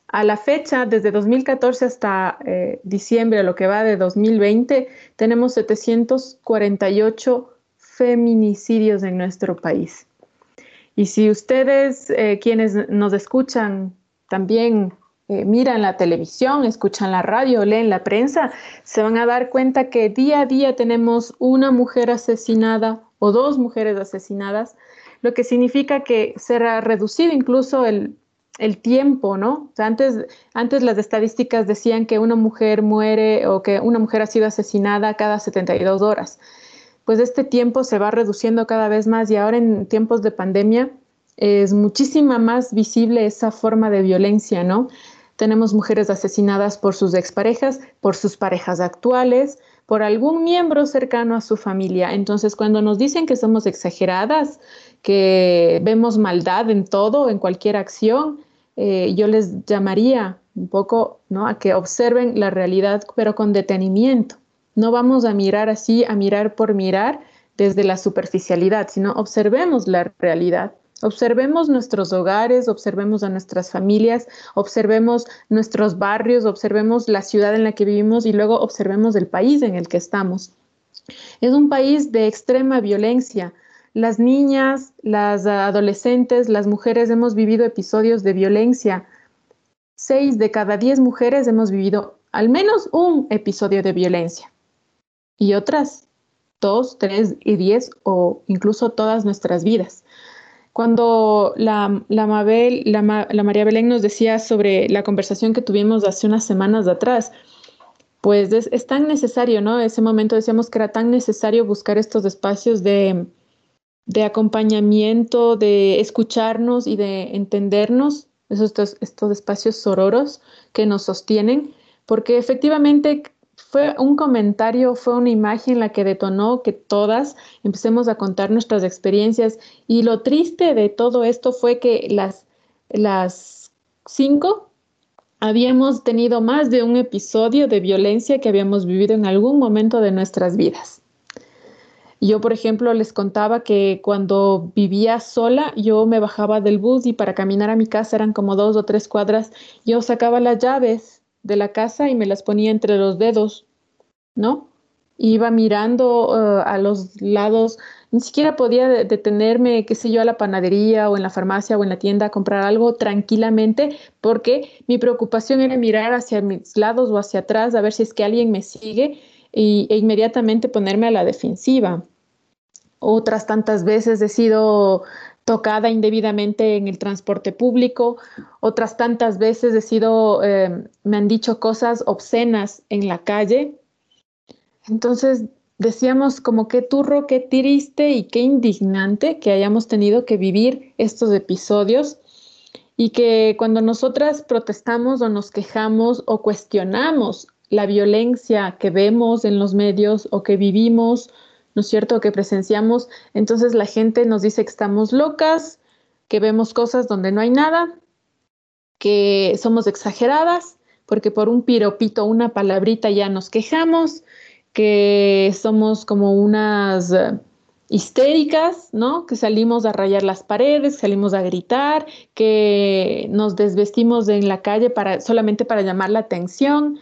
a la fecha, desde 2014 hasta eh, diciembre, lo que va de 2020, tenemos 748 feminicidios en nuestro país. Y si ustedes, eh, quienes nos escuchan, también eh, miran la televisión, escuchan la radio, leen la prensa, se van a dar cuenta que día a día tenemos una mujer asesinada o dos mujeres asesinadas, lo que significa que será reducido incluso el el tiempo, ¿no? O sea, antes, antes las estadísticas decían que una mujer muere o que una mujer ha sido asesinada cada 72 horas. Pues este tiempo se va reduciendo cada vez más y ahora en tiempos de pandemia es muchísima más visible esa forma de violencia, ¿no? Tenemos mujeres asesinadas por sus exparejas, por sus parejas actuales, por algún miembro cercano a su familia. Entonces, cuando nos dicen que somos exageradas, que vemos maldad en todo, en cualquier acción, eh, yo les llamaría un poco ¿no? a que observen la realidad, pero con detenimiento. No vamos a mirar así, a mirar por mirar desde la superficialidad, sino observemos la realidad. Observemos nuestros hogares, observemos a nuestras familias, observemos nuestros barrios, observemos la ciudad en la que vivimos y luego observemos el país en el que estamos. Es un país de extrema violencia, las niñas, las adolescentes, las mujeres hemos vivido episodios de violencia. Seis de cada diez mujeres hemos vivido al menos un episodio de violencia. Y otras dos, tres y diez o incluso todas nuestras vidas. Cuando la, la, Mabel, la, la María Belén nos decía sobre la conversación que tuvimos hace unas semanas atrás, pues es, es, tan necesario, ¿no? Ese momento decíamos que era tan necesario buscar estos espacios de, de acompañamiento, de escucharnos y de entendernos, estos, estos espacios sororos que nos sostienen, porque efectivamente fue un comentario, fue una imagen la que detonó que todas empecemos a contar nuestras experiencias y lo triste de todo esto fue que las, las cinco habíamos tenido más de un episodio de violencia que habíamos vivido en algún momento de nuestras vidas. Yo, por ejemplo, les contaba que cuando vivía sola, yo me bajaba del bus y para caminar a mi casa eran como dos o tres cuadras, yo sacaba las llaves de la casa y me las ponía entre los dedos, ¿no? Iba mirando uh, a los lados, ni siquiera podía detenerme, qué sé yo, a la panadería o en la farmacia o en la tienda a comprar algo tranquilamente, porque mi preocupación era mirar hacia mis lados o hacia atrás a ver si es que alguien me sigue y, e inmediatamente ponerme a la defensiva. Otras tantas veces he sido tocada indebidamente en el transporte público, otras tantas veces he sido, eh, me han dicho cosas obscenas en la calle. Entonces decíamos como qué turro, qué triste y qué indignante que hayamos tenido que vivir estos episodios y que cuando nosotras protestamos o nos quejamos o cuestionamos la violencia que vemos en los medios o que vivimos, ¿no es cierto?, que presenciamos, entonces la gente nos dice que estamos locas, que vemos cosas donde no hay nada, que somos exageradas, porque por un piropito, una palabrita ya nos quejamos, que somos como unas uh, histéricas, ¿no? Que salimos a rayar las paredes, salimos a gritar, que nos desvestimos en la calle para solamente para llamar la atención.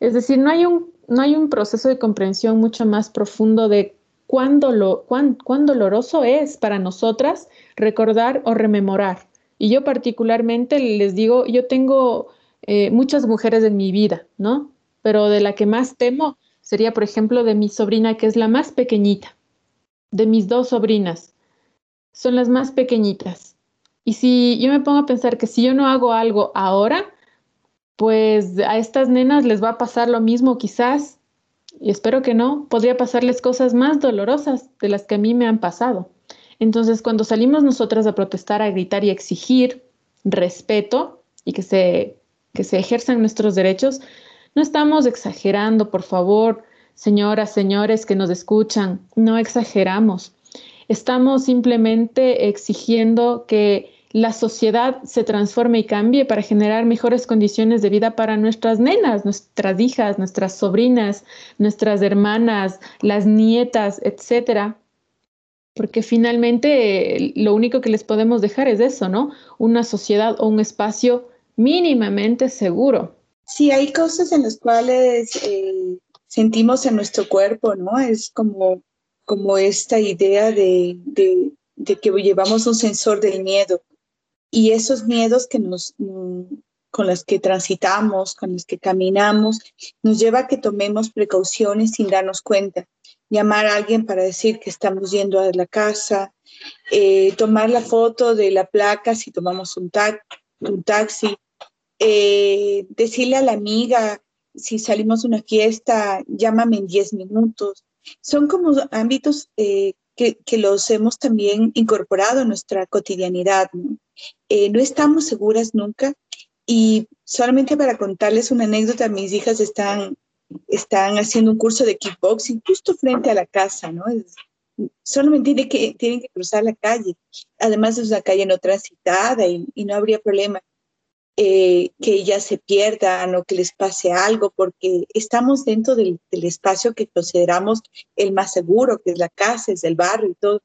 Es decir, no hay un, no hay un proceso de comprensión mucho más profundo de cuán, dolo- cuán, cuán doloroso es para nosotras recordar o rememorar. Y yo particularmente les digo, yo tengo eh, muchas mujeres en mi vida, ¿no? Pero de la que más temo sería, por ejemplo, de mi sobrina, que es la más pequeñita, de mis dos sobrinas. Son las más pequeñitas. Y si yo me pongo a pensar que si yo no hago algo ahora, pues a estas nenas les va a pasar lo mismo quizás, y espero que no, podría pasarles cosas más dolorosas de las que a mí me han pasado. Entonces, cuando salimos nosotras a protestar, a gritar y a exigir respeto y que se, que se ejerzan nuestros derechos, no estamos exagerando, por favor, señoras, señores que nos escuchan, no exageramos. Estamos simplemente exigiendo que la sociedad se transforme y cambie para generar mejores condiciones de vida para nuestras nenas, nuestras hijas, nuestras sobrinas, nuestras hermanas, las nietas, etcétera. Porque finalmente eh, lo único que les podemos dejar es eso, ¿no? Una sociedad o un espacio mínimamente seguro. Sí, hay cosas en las cuales eh, sentimos en nuestro cuerpo, ¿no? Es como, como esta idea de, de, de que llevamos un sensor del miedo y esos miedos que nos, mm, con los que transitamos, con los que caminamos, nos lleva a que tomemos precauciones sin darnos cuenta. Llamar a alguien para decir que estamos yendo a la casa, eh, tomar la foto de la placa si tomamos un, ta un taxi, eh, decirle a la amiga si salimos a una fiesta, llámame en 10 minutos. Son como ámbitos eh, que, que, los hemos también incorporado en nuestra cotidianidad. ¿no? Eh, no estamos seguras nunca y solamente para contarles una anécdota, mis hijas están, están haciendo un curso de kickboxing justo frente a la casa, ¿no? Es, solamente tiene que, tienen que cruzar la calle. Además es una calle no transitada y, y no habría problema. Eh, que ellas se pierdan o que les pase algo, porque estamos dentro del, del, espacio que consideramos el más seguro, que es la casa, es el barrio y todo.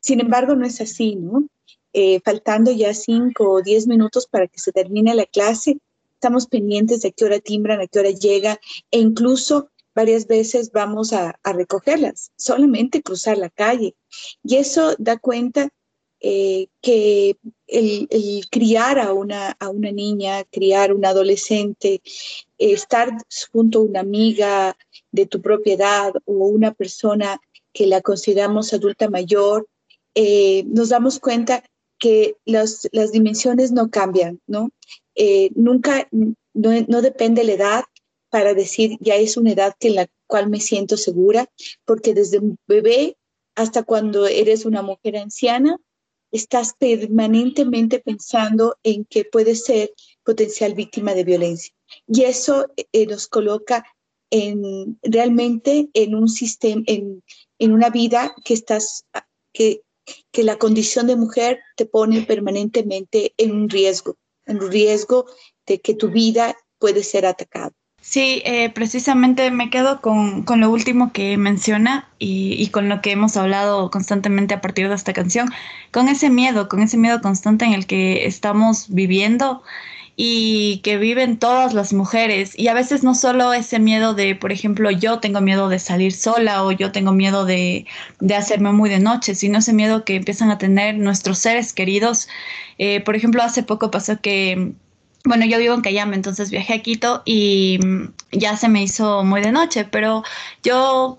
Sin embargo, no es así, ¿no? Eh, faltando ya cinco o diez minutos para que se termine la clase, estamos pendientes de qué hora timbran, a qué hora llega, e incluso varias veces vamos a, a recogerlas, solamente cruzar la calle. Y eso da cuenta eh, que el, criar a una, a una niña, criar un adolescente, estar junto a una amiga de tu propiedad o una persona que la consideramos adulta mayor, eh, nos damos cuenta que las, las dimensiones no cambian, ¿no? Eh, nunca, no, no depende la edad para decir ya es una edad que en la cual me siento segura, porque desde un bebé hasta cuando eres una mujer anciana, estás permanentemente pensando en que puedes ser potencial víctima de violencia. Y eso eh, nos coloca en, realmente en un sistema, en, en una vida que estás, que, que la condición de mujer te pone permanentemente en un riesgo, en un riesgo de que tu vida puede ser atacada. Sí, eh, precisamente me quedo con, con, lo último que menciona y, y, con lo que hemos hablado constantemente a partir de esta canción, con ese miedo, con ese miedo constante en el que estamos viviendo y que viven todas las mujeres. Y a veces no solo ese miedo de, por ejemplo, yo tengo miedo de salir sola o yo tengo miedo de, de hacerme muy de noche, sino ese miedo que empiezan a tener nuestros seres queridos. Eh, por ejemplo, hace poco pasó que bueno, yo vivo en Cayambe, entonces viajé a Quito y ya se me hizo muy de noche, pero yo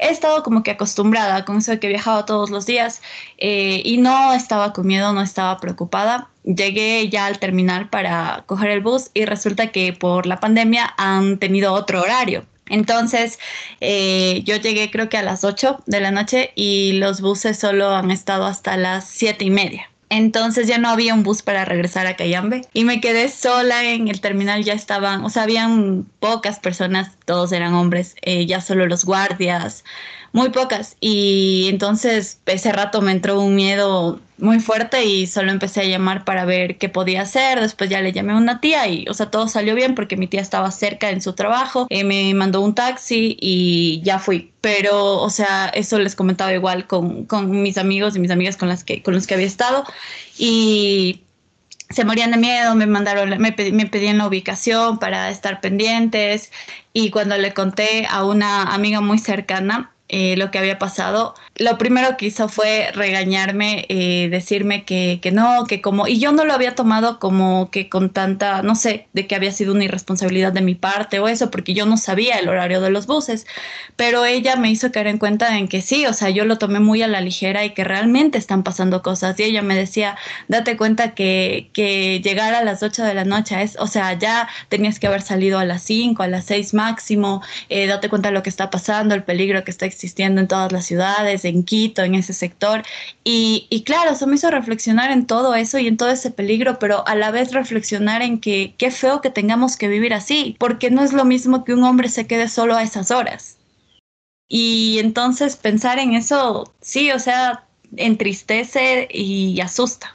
he estado como que acostumbrada con eso de que viajaba todos los días eh, y no estaba con miedo, no estaba preocupada. Llegué ya al terminal para coger el bus y resulta que por la pandemia han tenido otro horario. Entonces, eh, yo llegué creo que a las 8 de la noche y los buses solo han estado hasta las 7 y media. Entonces ya no había un bus para regresar a Cayambe y me quedé sola en el terminal. Ya estaban, o sea, habían pocas personas, todos eran hombres, eh, ya solo los guardias, muy pocas. Y entonces ese rato me entró un miedo muy fuerte y solo empecé a llamar para ver qué podía hacer. Después ya le llamé a una tía y, o sea, todo salió bien porque mi tía estaba cerca en su trabajo. Eh, me mandó un taxi y ya fui. Pero, o sea, eso les comentaba igual con, con mis amigos y mis amigas con las que, con los que había estado. Y se morían de miedo, me mandaron, me, me pedían la ubicación para estar pendientes y cuando le conté a una amiga muy cercana eh, lo que había pasado, lo primero que hizo fue regañarme, eh, decirme que, que no, que como, y yo no lo había tomado como que con tanta, no sé, de que había sido una irresponsabilidad de mi parte o eso, porque yo no sabía el horario de los buses, pero ella me hizo caer en cuenta en que sí, o sea, yo lo tomé muy a la ligera y que realmente están pasando cosas, y ella me decía, date cuenta que, que llegar a las 8 de la noche es, o sea, ya tenías que haber salido a las 5, a las 6 máximo, eh, date cuenta de lo que está pasando, el peligro que está existiendo en todas las ciudades, en Quito, en ese sector. Y, claro, eso me hizo reflexionar en todo eso y en todo ese peligro, pero a la vez reflexionar en que qué feo que tengamos que vivir así, porque no es lo mismo que un hombre se quede solo a esas horas. Y entonces pensar en eso, sí, o sea, entristece y asusta.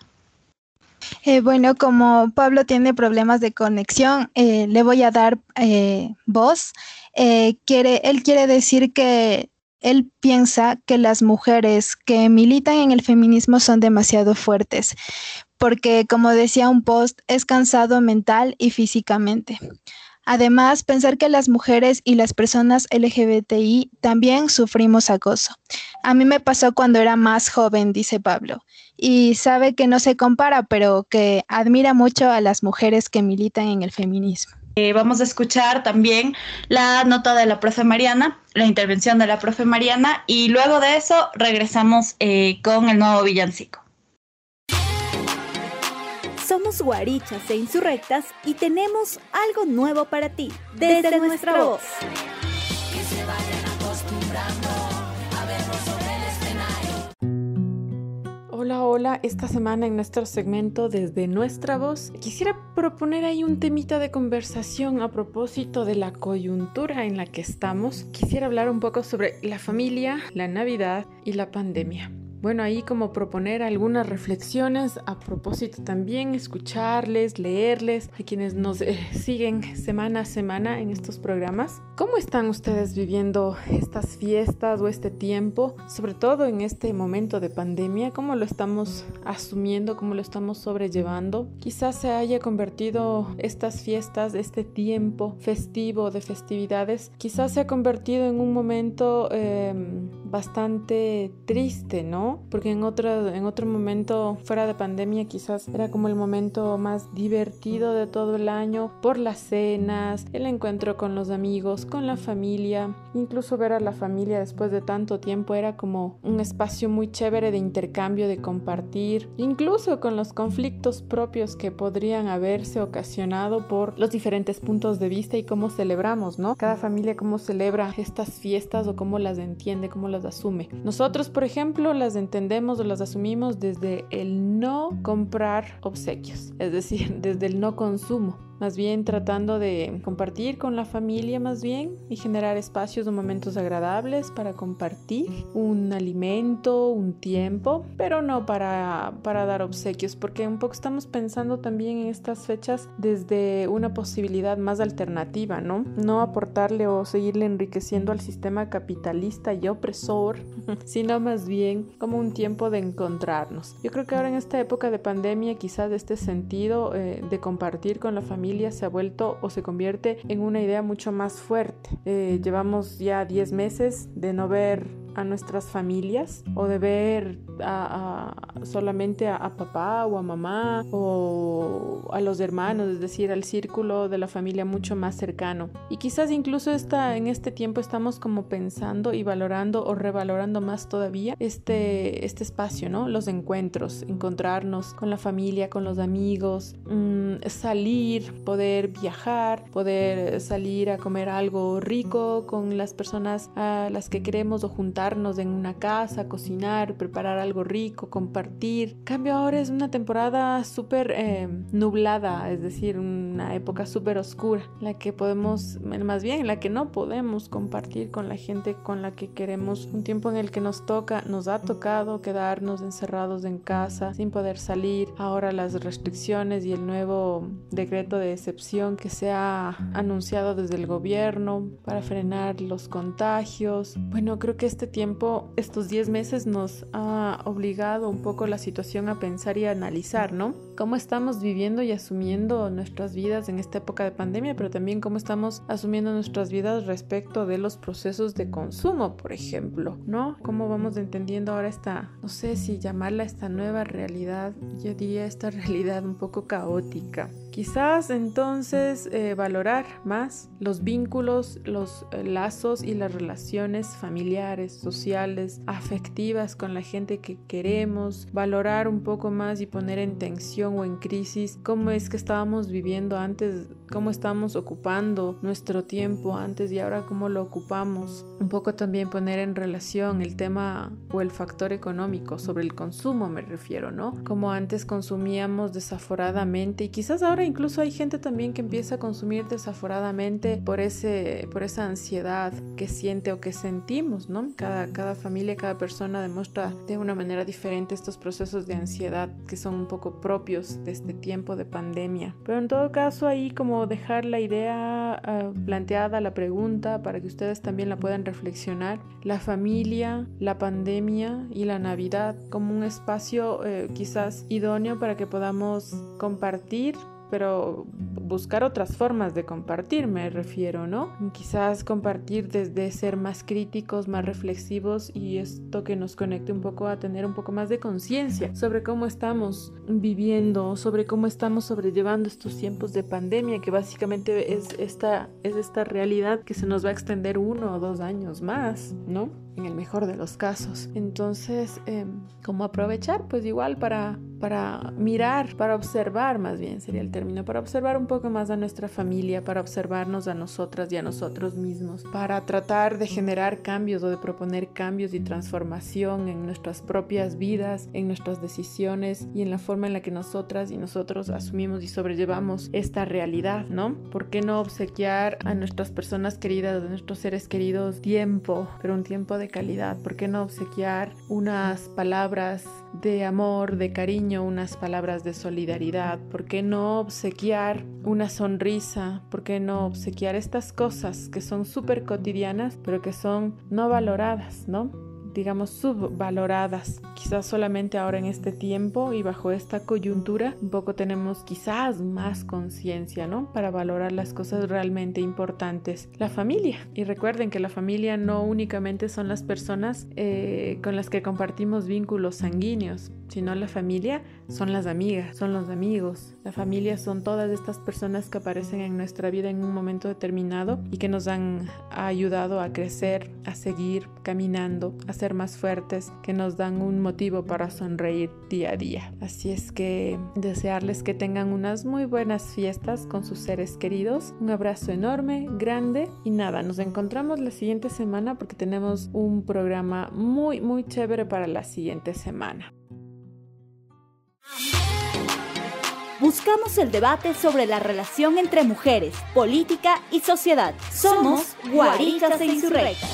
Eh, bueno, como Pablo tiene problemas de conexión, eh, le voy a dar eh, voz. Él quiere decir que él piensa que las mujeres que militan en el feminismo son demasiado fuertes, porque como decía un post, es cansado mental y físicamente. Además, pensar que las mujeres y las personas LGBTI también sufrimos acoso. A mí me pasó cuando era más joven, dice Pablo, y sabe que no se compara, pero que admira mucho a las mujeres que militan en el feminismo. Eh, vamos a escuchar también la nota de la profe Mariana, la intervención de la profe Mariana, y luego de eso regresamos eh, con el nuevo villancico. Somos guarichas e insurrectas y tenemos algo nuevo para ti desde, nuestra voz. Hola, hola. Esta semana en nuestro segmento Desde Nuestra Voz quisiera proponer ahí un temita de conversación a propósito de la coyuntura en la que estamos. Quisiera hablar un poco sobre la familia, la Navidad y la pandemia. Bueno, ahí como proponer algunas reflexiones a propósito también, escucharles, leerles a quienes nos eh, siguen semana a semana en estos programas. ¿Cómo están ustedes viviendo estas fiestas o este tiempo, sobre todo en este momento de pandemia? ¿Cómo lo estamos asumiendo? ¿Cómo lo estamos sobrellevando? Quizás se haya convertido estas fiestas, este tiempo festivo de festividades, quizás se ha convertido en un momento eh, bastante triste, ¿no? Porque en otro, en otro momento fuera de pandemia quizás era como el momento más divertido de todo el año por las cenas, el encuentro con los amigos, con la familia, incluso ver a la familia después de tanto tiempo era como un espacio muy chévere de intercambio, de compartir, incluso con los conflictos propios que podrían haberse ocasionado por los diferentes puntos de vista y cómo celebramos, ¿no? Cada familia cómo celebra estas fiestas o cómo las entiende, cómo las asume. Nosotros, por ejemplo, las entendemos o las asumimos desde el no comprar obsequios, es decir, desde el no consumo más bien tratando de compartir con la familia más bien y generar espacios o momentos agradables para compartir un alimento, un tiempo, pero no para, para dar obsequios, porque un poco estamos pensando también en estas fechas desde una posibilidad más alternativa, ¿no? No aportarle o seguirle enriqueciendo al sistema capitalista y opresor, sino más bien como un tiempo de encontrarnos. Yo creo que ahora en esta época de pandemia quizás este sentido eh, de compartir con la familia se ha vuelto o se convierte en una idea mucho más fuerte. Eh, llevamos ya 10 meses de no ver a nuestras familias o de ver solamente a, papá o a mamá o a los hermanos, es decir, al círculo de la familia mucho más cercano. Y quizás incluso esta, en este tiempo estamos como pensando y valorando o revalorando más todavía este, este espacio, ¿no? Los encuentros, encontrarnos con la familia, con los amigos, mmm, salir, poder viajar, poder salir a comer algo rico con las personas a las que queremos o juntar en una casa, cocinar, preparar algo rico, compartir. Cambio ahora es una temporada súper eh, nublada, es decir, una época súper oscura, la que podemos, más bien, la que no podemos compartir con la gente con la que queremos. Un tiempo en el que nos toca, nos ha tocado quedarnos encerrados en casa sin poder salir. Ahora las restricciones y el nuevo decreto de excepción que se ha anunciado desde el gobierno para frenar los contagios. Bueno, creo que este tiempo, estos 10 meses nos ha obligado un poco la situación a pensar y a analizar, ¿no? Cómo estamos viviendo y asumiendo nuestras vidas en esta época de pandemia, pero también cómo estamos asumiendo nuestras vidas respecto de los procesos de consumo, por ejemplo, ¿no? Cómo vamos entendiendo ahora esta, no sé si llamarla esta nueva realidad, yo diría esta realidad un poco caótica. Quizás entonces eh, valorar más los vínculos, los eh, lazos y las relaciones familiares, sociales, afectivas con la gente que queremos, valorar un poco más y poner en tensión o en crisis cómo es que estábamos viviendo antes, cómo estamos ocupando nuestro tiempo antes y ahora cómo lo ocupamos. Un poco también poner en relación el tema o el factor económico sobre el consumo me refiero, ¿no? Como antes consumíamos desaforadamente y quizás ahora incluso hay gente también que empieza a consumir desaforadamente por, ese, por esa ansiedad que siente o que sentimos, ¿no? Cada, cada familia, cada persona demuestra de una manera diferente estos procesos de ansiedad que son un poco propios de este tiempo de pandemia. Pero en todo caso ahí como dejar la idea uh, planteada, la pregunta, para que ustedes también la puedan reflexionar. La familia, la pandemia y la Navidad como un espacio eh, quizás idóneo para que podamos compartir pero buscar otras formas de compartir, me refiero, ¿no? Quizás compartir desde ser más críticos, más reflexivos y esto que nos conecte un poco a tener un poco más de conciencia sobre cómo estamos viviendo, sobre cómo estamos sobrellevando estos tiempos de pandemia, que básicamente es esta, es esta realidad que se nos va a extender uno o dos años más, ¿no? En el mejor de los casos. Entonces, eh, ¿cómo aprovechar? Pues igual para, para mirar, para observar más bien sería el término, para observar un poco más a nuestra familia, para observarnos a nosotras y a nosotros mismos, para tratar de generar cambios o de proponer cambios y transformación en nuestras propias vidas, en nuestras decisiones y en la forma en la que nosotras y nosotros asumimos y sobrellevamos esta realidad, ¿no? ¿Por qué no obsequiar a nuestras personas queridas, a nuestros seres queridos tiempo, pero un tiempo de calidad? ¿Por qué no obsequiar unas palabras de amor, de cariño, unas palabras de solidaridad? ¿Por qué no obsequiar una sonrisa? ¿Por qué no obsequiar estas cosas que son súper cotidianas, pero que son no valoradas, ¿no? Digamos, subvaloradas. Quizás solamente ahora en este tiempo y bajo esta coyuntura, un poco tenemos quizás más conciencia, ¿no? Para valorar las cosas realmente importantes. La familia. Y recuerden que la familia no únicamente son las personas eh, con las que compartimos vínculos sanguíneos, sino la familia son las amigas, son los amigos. La familia son todas estas personas que aparecen en nuestra vida en un momento determinado y que nos han ayudado a crecer, a seguir caminando, a ser más fuertes, que nos dan un motivo para sonreír día a día. Así es que desearles que tengan unas muy buenas fiestas con sus seres queridos. Un abrazo enorme, grande y nada, nos encontramos la siguiente semana porque tenemos un programa muy, muy chévere para la siguiente semana. Buscamos el debate sobre la relación entre mujeres, política y sociedad. Somos Guaritas e Insurrectas.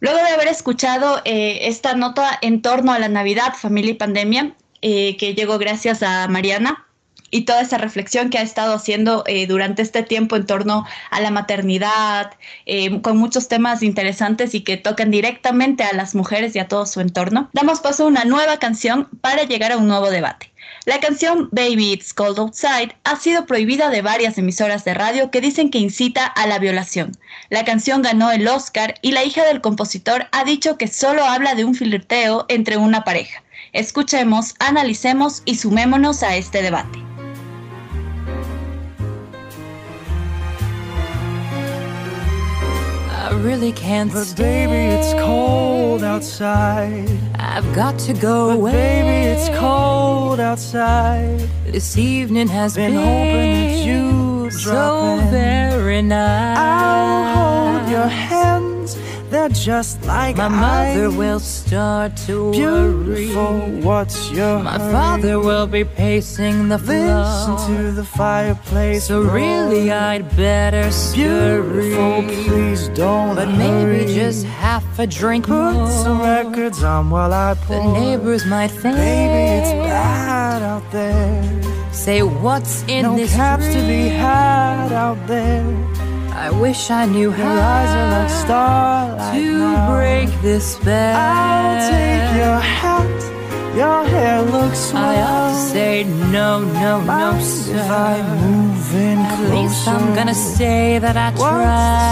Luego de haber escuchado eh, esta nota en torno a la Navidad, familia y pandemia, eh, que llegó gracias a Mariana, y toda esa reflexión que ha estado haciendo eh, durante este tiempo en torno a la maternidad, eh, con muchos temas interesantes y que tocan directamente a las mujeres y a todo su entorno, damos paso a una nueva canción para llegar a un nuevo debate. La canción Baby It's Cold Outside ha sido prohibida de varias emisoras de radio que dicen que incita a la violación. La canción ganó el Oscar y la hija del compositor ha dicho que solo habla de un flirteo entre una pareja. Escuchemos, analicemos y sumémonos a este debate. I really can't But stay. baby, it's cold outside. I've got to go But away. baby, it's cold outside. This evening has Been been, hoping that you'd so drop in. very nice. I'll hold your hands. They're just like My mother ice. will start to Beautiful, worry. what's your My hurry? father will be pacing the floor. Listen to the fireplace. So really. I'd better Beautiful, scurry. please don't But maybe just half a drink Put more. some records on while I The neighbors might think. Baby, it's bad out there. Say what's in no this caps to be had out there. I wish I knew Your eyes are like how starlight to now. break this spell. I'll take your hat. Your hair looks swell. I ought to say no, no, no, sir. if I move in At closer? least I'm gonna say that I What's the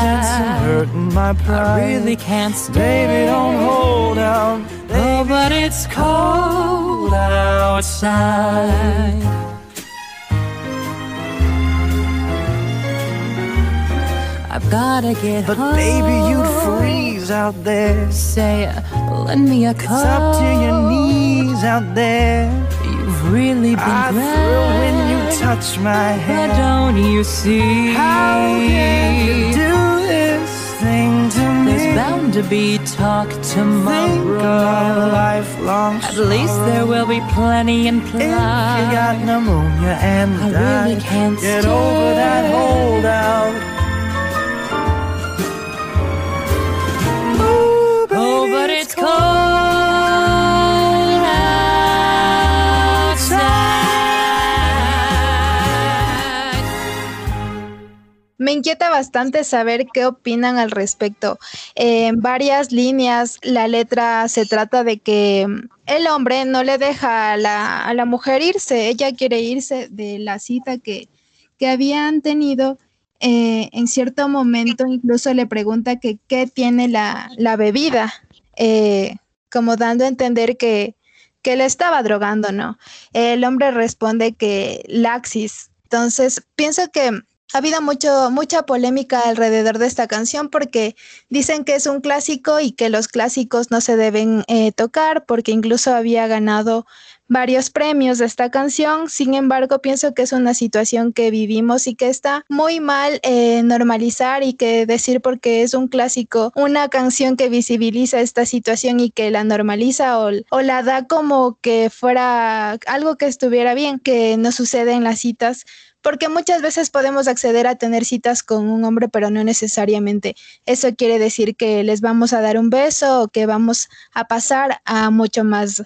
sense in tried. hurting my pride? I really can't stay. Baby, don't hold out. Oh, but it's cold outside. I've gotta get But home. baby, you'd freeze out there. Say, lend me a It's up to your knees out there. You've really been I grand. thrill when you touch my But hand. don't you see? How can you do this thing to me? There's bound to be talk Think of tomorrow. lifelong At least there will be plenty in If play. you got pneumonia and I really can't get over that stay. holdout. Me inquieta bastante saber qué opinan al respecto. En varias líneas la letra se trata de que el hombre no le deja a la, a la mujer irse, ella quiere irse de la cita que, que habían tenido. Eh, en cierto momento incluso le pregunta que qué tiene la, la bebida, eh, como dando a entender que, que le estaba drogando, ¿no? El hombre responde que laxis. Entonces, pienso que ha habido mucho, mucha polémica alrededor de esta canción porque dicen que es un clásico y que los clásicos no se deben eh, tocar porque incluso había ganado varios premios de esta canción. Sin embargo, pienso que es una situación que vivimos y que está muy mal eh, normalizar y que decir porque es un clásico, una canción que visibiliza esta situación y que la normaliza o, o la da como que fuera algo que estuviera bien, que no sucede en las citas porque muchas veces podemos acceder a tener citas con un hombre, pero no necesariamente eso quiere decir que les vamos a dar un beso o que vamos a pasar a mucho más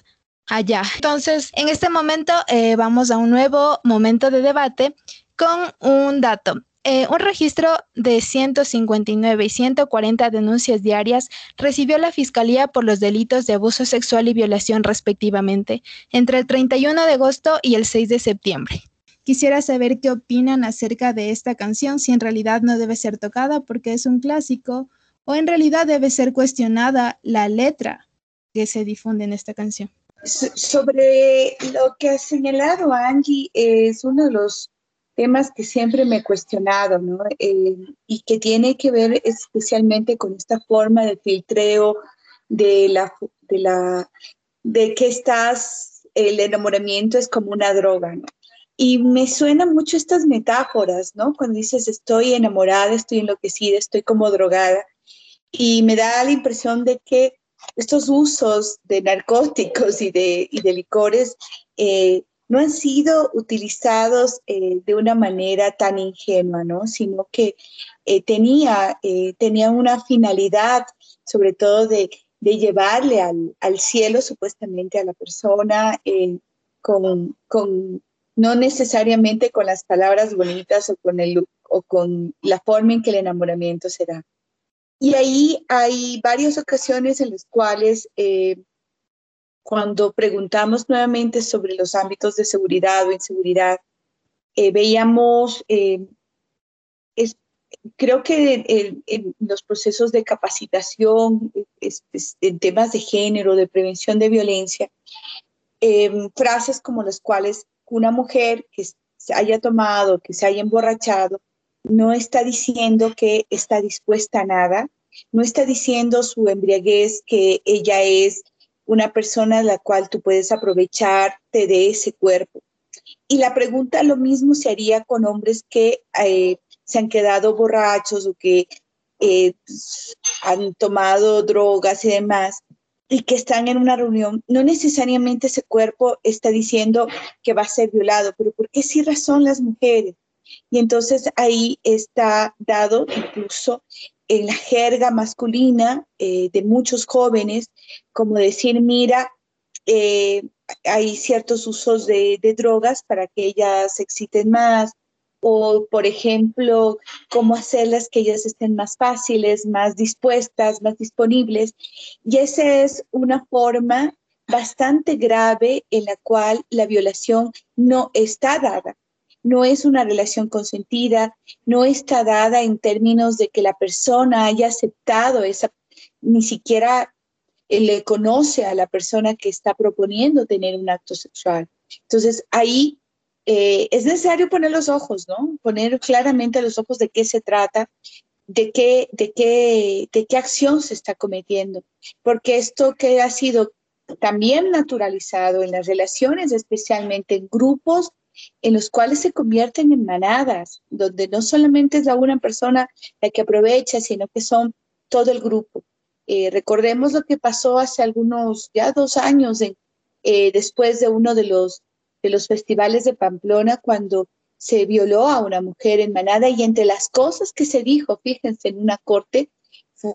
allá. Entonces, en este momento eh, vamos a un nuevo momento de debate con un dato. Eh, un registro de 159 y 140 denuncias diarias recibió la Fiscalía por los delitos de abuso sexual y violación respectivamente entre el 31 de agosto y el 6 de septiembre. Quisiera saber qué opinan acerca de esta canción, si en realidad no debe ser tocada porque es un clásico o en realidad debe ser cuestionada la letra que se difunde en esta canción. So- Sobre lo que ha señalado Angie, es uno de los temas que siempre me he cuestionado, ¿no? Eh, y que tiene que ver especialmente con esta forma de filtreo de la, de la, de que estás, el enamoramiento es como una droga, ¿no? Y me suenan mucho estas metáforas, ¿no? Cuando dices estoy enamorada, estoy enloquecida, estoy como drogada. Y me da la impresión de que estos usos de narcóticos y de, y de licores eh, no han sido utilizados eh, de una manera tan ingenua, ¿no? Sino que eh, tenía, eh, tenía una finalidad, sobre todo de, de llevarle al, al cielo supuestamente a la persona eh, con, con no necesariamente con las palabras bonitas o con, el, o con la forma en que el enamoramiento se da. Y ahí hay varias ocasiones en las cuales eh, cuando preguntamos nuevamente sobre los ámbitos de seguridad o inseguridad, eh, veíamos, eh, es, creo que en, los procesos de capacitación, es, es, en temas de género, de prevención de violencia, frases como las cuales una mujer que se haya tomado, que se haya emborrachado, no está diciendo que está dispuesta a nada, no está diciendo su embriaguez que ella es una persona a la cual tú puedes aprovecharte de ese cuerpo. Y la pregunta lo mismo se haría con hombres que eh, se han quedado borrachos o que eh, han tomado drogas y demás y que están en una reunión, no necesariamente ese cuerpo está diciendo que va a ser violado, pero ¿por qué sí razón las mujeres? Y entonces ahí está dado incluso en la jerga masculina eh, de muchos jóvenes, como decir, mira, eh, hay ciertos usos de, de, drogas para que ellas se exciten más, o, por ejemplo, cómo hacerlas que ellas estén más fáciles, más dispuestas, más disponibles. Y esa es una forma bastante grave en la cual la violación no está dada. No es una relación consentida, no está dada en términos de que la persona haya aceptado esa, ni siquiera eh, le conoce a la persona que está proponiendo tener un acto sexual. Entonces ahí eh, es necesario poner los ojos, ¿no? Poner claramente los ojos de qué se trata, de qué, de qué, de qué acción se está cometiendo, porque esto que ha sido también naturalizado en las relaciones, especialmente en grupos en los cuales se convierten en manadas, donde no solamente es la una persona la que aprovecha, sino que son todo el grupo. Eh, recordemos lo que pasó hace algunos, ya dos años, eh, después de uno de los de los festivales de Pamplona cuando se violó a una mujer en manada y entre las cosas que se dijo, fíjense, en una corte,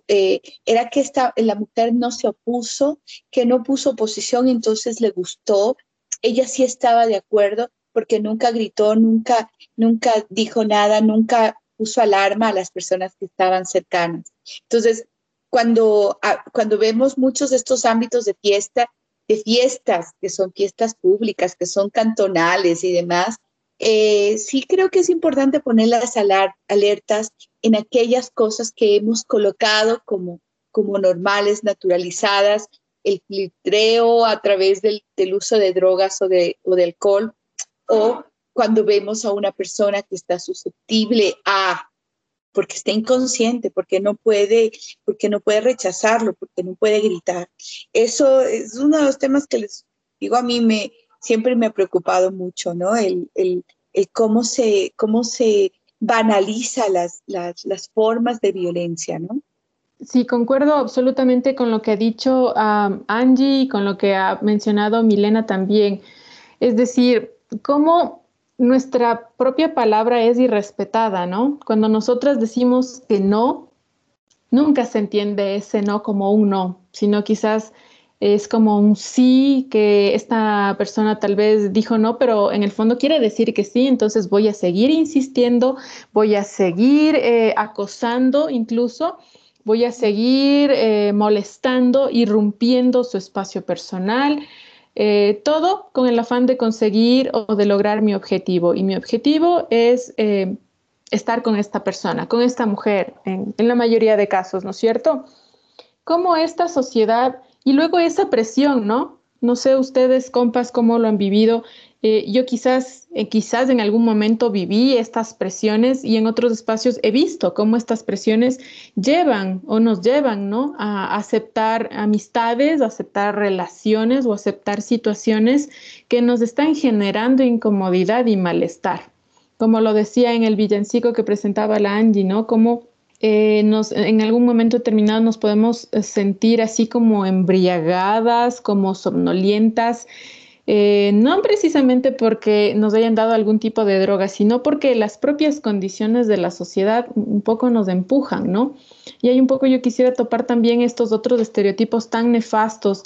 eh, era que esta, la mujer no se opuso, que no puso oposición, entonces le gustó. Ella sí estaba de acuerdo porque nunca gritó, nunca, nunca dijo nada, nunca puso alarma a las personas que estaban cercanas. Entonces, cuando, ah, cuando vemos muchos de estos ámbitos de fiesta, de fiestas, que son fiestas públicas, que son cantonales y demás, eh, sí creo que es importante poner las alertas en aquellas cosas que hemos colocado como, como normales, naturalizadas, el filtreo a través del, del uso de drogas o de, o de alcohol, o cuando vemos a una persona que está susceptible a porque está inconsciente, porque no puede, porque no puede rechazarlo, porque no puede gritar. Eso es uno de los temas que les digo a mí me siempre me ha preocupado mucho, ¿no? El, el, el cómo se cómo se banaliza las, las, las, formas de violencia, ¿no? Sí, concuerdo absolutamente con lo que ha dicho um, Angie y con lo que ha mencionado Milena también. Es decir, cómo nuestra propia palabra es irrespetada, ¿no? Cuando nosotras decimos que no, nunca se entiende ese no como un no, sino quizás es como un sí, que esta persona tal vez dijo no, pero en el fondo quiere decir que sí, entonces voy a seguir insistiendo, voy a seguir eh, acosando incluso, voy a seguir eh, molestando, irrumpiendo su espacio personal, eh, todo con el afán de conseguir o de lograr mi objetivo. Y mi objetivo es eh, estar con esta persona, con esta mujer, en, en, la mayoría de casos, ¿no es cierto? Cómo esta sociedad y luego esa presión, ¿no? No sé ustedes, compas, cómo lo han vivido. Eh, yo quizás, eh, quizás en algún momento viví estas presiones y en otros espacios he visto cómo estas presiones llevan o nos llevan ¿no? a aceptar amistades, aceptar relaciones o aceptar situaciones que nos están generando incomodidad y malestar. Como lo decía en el villancico que presentaba la Angie, ¿no? Como eh, nos, en algún momento determinado nos podemos sentir así como embriagadas, como somnolientas eh, no precisamente porque nos hayan dado algún tipo de droga, sino porque las propias condiciones de la sociedad un poco nos empujan, ¿no? Y hay un poco yo quisiera topar también estos otros estereotipos tan nefastos.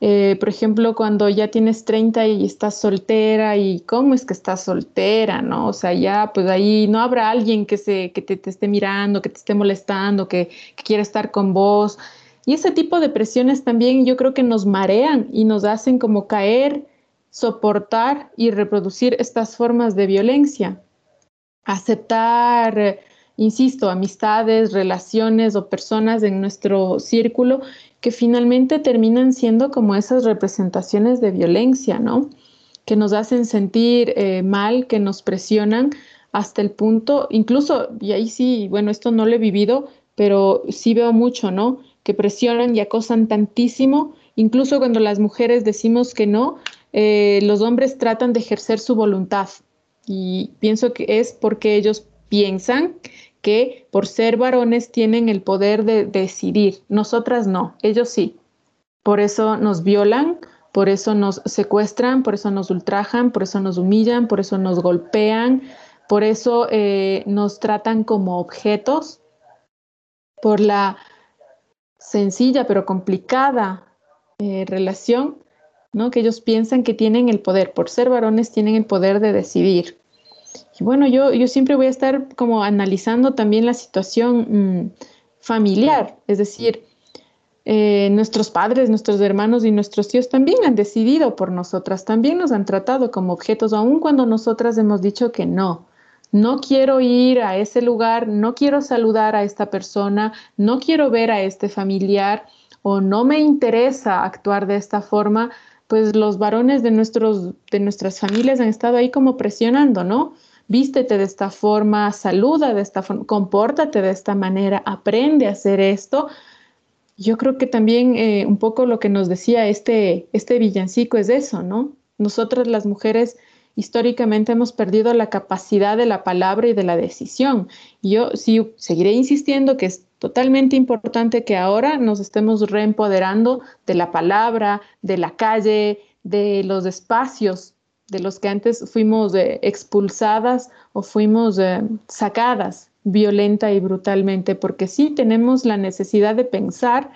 Eh, por ejemplo, cuando ya tienes 30 y estás soltera y cómo es que estás soltera, ¿no? O sea, ya pues ahí no habrá alguien que, se, que te, esté mirando, que te esté molestando, que, que quiera estar con vos. Y ese tipo de presiones también yo creo que nos marean y nos hacen como caer soportar y reproducir estas formas de violencia. Aceptar, insisto, amistades, relaciones o personas en nuestro círculo que finalmente terminan siendo como esas representaciones de violencia, ¿no? Que nos hacen sentir eh, mal, que nos presionan hasta el punto, incluso, y ahí sí, bueno, esto no lo he vivido, pero sí veo mucho, ¿no? Que presionan y acosan tantísimo, incluso cuando las mujeres decimos que no, eh, los hombres tratan de ejercer su voluntad y pienso que es porque ellos piensan que por ser varones tienen el poder de decidir. Nosotras no, ellos sí. Por eso nos violan, por eso nos secuestran, por eso nos ultrajan, por eso nos humillan, por eso nos golpean, por eso eh, nos tratan como objetos, por la sencilla pero complicada eh, relación ¿no? Que ellos piensan que tienen el poder, por ser varones tienen el poder de decidir. y bueno, yo, yo siempre voy a estar como analizando también la situación mm, familiar, es decir, eh, nuestros padres, nuestros hermanos y nuestros tíos también han decidido por nosotras, también nos han tratado como objetos, aun cuando nosotras hemos dicho que no. No quiero ir a ese lugar, no quiero saludar a esta persona, no quiero ver a este familiar o no me interesa actuar de esta forma, pues los varones de, nuestros, de nuestras familias han estado ahí como presionando, ¿no? Vístete de esta forma, saluda de esta forma, compórtate de esta manera, aprende a hacer esto. Yo creo que también eh, un poco lo que nos decía este, este villancico es eso, ¿no? Nosotras las mujeres históricamente hemos perdido la capacidad de la palabra y de la decisión. Yo sí seguiré insistiendo que totalmente importante que ahora nos estemos reempoderando de la palabra, de la calle, de los espacios de los que antes fuimos eh, expulsadas o fuimos eh, sacadas violenta y brutalmente, porque sí tenemos la necesidad de pensar,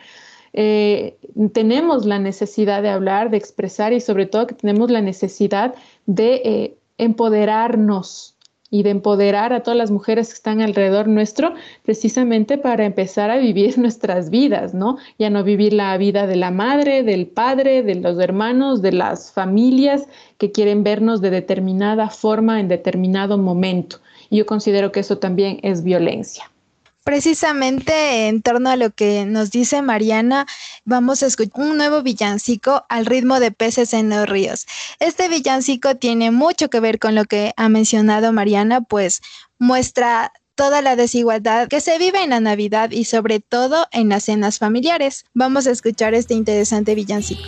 eh, tenemos la necesidad de hablar, de expresar y sobre todo que tenemos la necesidad de empoderarnos y de empoderar a todas las mujeres que están alrededor nuestro, precisamente para empezar a vivir nuestras vidas, ¿no? Ya no vivir la vida de la madre, del padre, de los hermanos, de las familias que quieren vernos de determinada forma en determinado momento. Y yo considero que eso también es violencia. Precisamente en torno a lo que nos dice Mariana, vamos a escuchar un nuevo villancico al ritmo de peces en los ríos. Este villancico tiene mucho que ver con lo que ha mencionado Mariana, pues muestra toda la desigualdad que se vive en la Navidad y sobre todo en las cenas familiares. Vamos a escuchar este interesante villancico.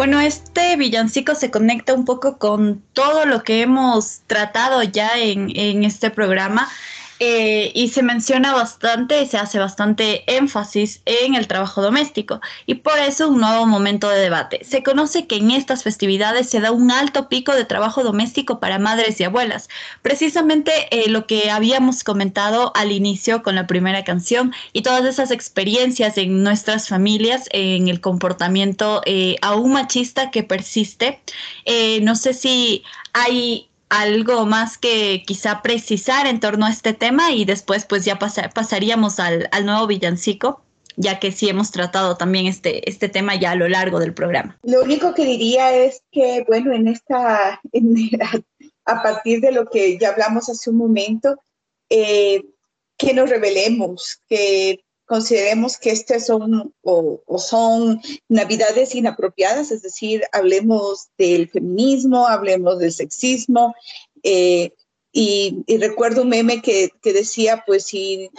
Bueno, este villancico se conecta un poco con todo lo que hemos tratado ya en, en este programa. Eh, y se menciona bastante, se hace bastante énfasis en el trabajo doméstico y por eso un nuevo momento de debate. Se conoce que en estas festividades se da un alto pico de trabajo doméstico para madres y abuelas, precisamente eh, lo que habíamos comentado al inicio con la primera canción y todas esas experiencias en nuestras familias, en el comportamiento eh, aún machista que persiste. no sé si hay algo más que quizá precisar en torno a este tema y después pues ya pasaríamos al, al, nuevo villancico, ya que sí hemos tratado también este, este tema ya a lo largo del programa. Lo único que diría es que, bueno, en esta, a partir de lo que ya hablamos hace un momento, eh, que nos revelemos, que consideremos que estas son o, o, son navidades inapropiadas, es decir, hablemos del feminismo, hablemos del sexismo. Eh, y, y, recuerdo un meme que, que, decía, pues si,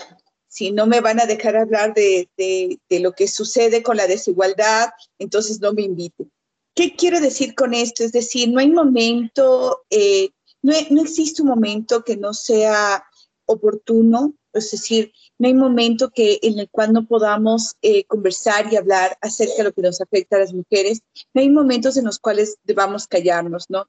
si no me van a dejar hablar de, de, de, lo que sucede con la desigualdad, entonces no me inviten. ¿Qué quiero decir con esto? Es decir, no hay momento, eh, no, no existe un momento que no sea oportuno, es decir, no hay momento que, en el cual no podamos eh, conversar y hablar acerca de lo que nos afecta a las mujeres. No hay momentos en los cuales debamos callarnos, ¿no?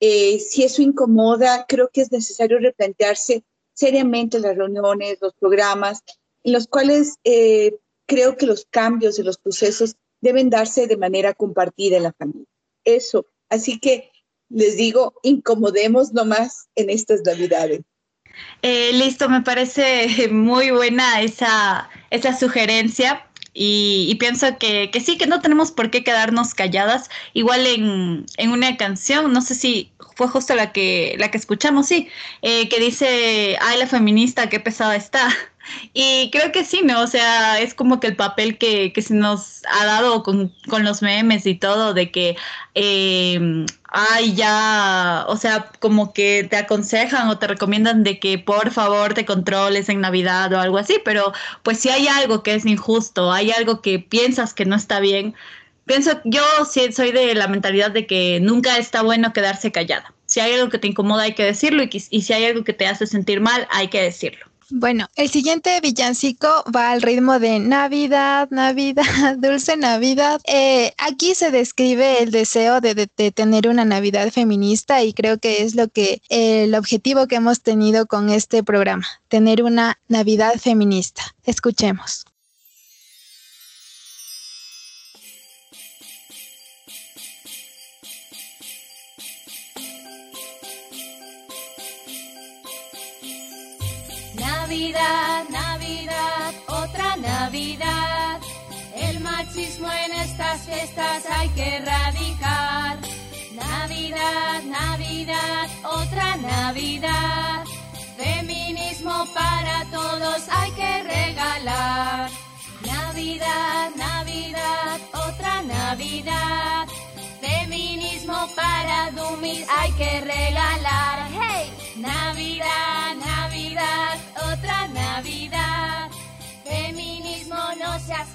Eh, si eso incomoda, creo que es necesario replantearse seriamente las reuniones, los programas, en los cuales eh, creo que los cambios y los procesos deben darse de manera compartida en la familia. Eso. Así que les digo, incomodemos nomás en estas navidades. Eh, listo, me parece muy buena esa, esa sugerencia. Y, pienso que, que, sí, que no tenemos por qué quedarnos calladas. Igual en, en una canción, no sé si fue justo la que, la que escuchamos, sí, eh, que dice, ay, la feminista, qué pesada está. Y creo que sí, ¿no? O sea, es como que el papel que, que se nos ha dado con, con, los memes y todo, de que, eh, ay, ya, o sea, como que te aconsejan o te recomiendan de que por favor te controles en Navidad o algo así, pero pues si hay algo que es injusto, hay algo que piensas que no está bien, pienso, yo sí soy de la mentalidad de que nunca está bueno quedarse callada. Si hay algo que te incomoda, hay que decirlo y, y si hay algo que te hace sentir mal, hay que decirlo. Bueno, el siguiente villancico va al ritmo de Navidad, Navidad, dulce Navidad. Eh, aquí se describe el deseo de, tener una Navidad feminista y creo que es lo que el objetivo que hemos tenido con este programa, tener una Navidad feminista. Escuchemos. Navidad, Navidad, otra Navidad. El machismo en estas fiestas hay que erradicar. Navidad, Navidad, otra Navidad. Feminismo para todos hay que regalar. Navidad, Navidad, otra Navidad. Feminismo para Dummies hay que regalar. ¡Hey! Navidad, Navidad, otra Navidad. Feminismo, no seas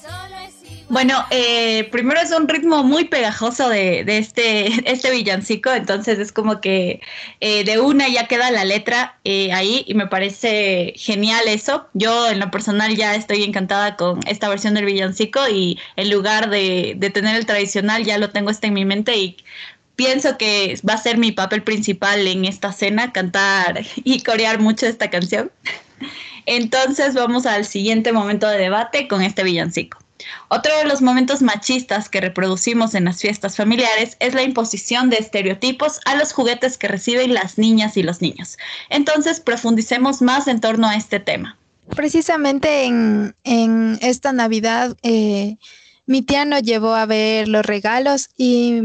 solo es igual. Bueno, eh, primero es un ritmo muy pegajoso de, de este, este villancico, entonces es como que eh, de una ya queda la letra eh, ahí y me parece genial eso. Yo en lo personal ya estoy encantada con esta versión del villancico y en lugar de, de tener el tradicional ya lo tengo este en mi mente y pienso que va a ser mi papel principal en esta cena, cantar y corear mucho esta canción. Entonces vamos al siguiente momento de debate con este villancico. Otro de los momentos machistas que reproducimos en las fiestas familiares es la imposición de estereotipos a los juguetes que reciben las niñas y los niños. Entonces profundicemos más en torno a este tema. Precisamente en, esta Navidad, eh, mi tía nos llevó a ver los regalos y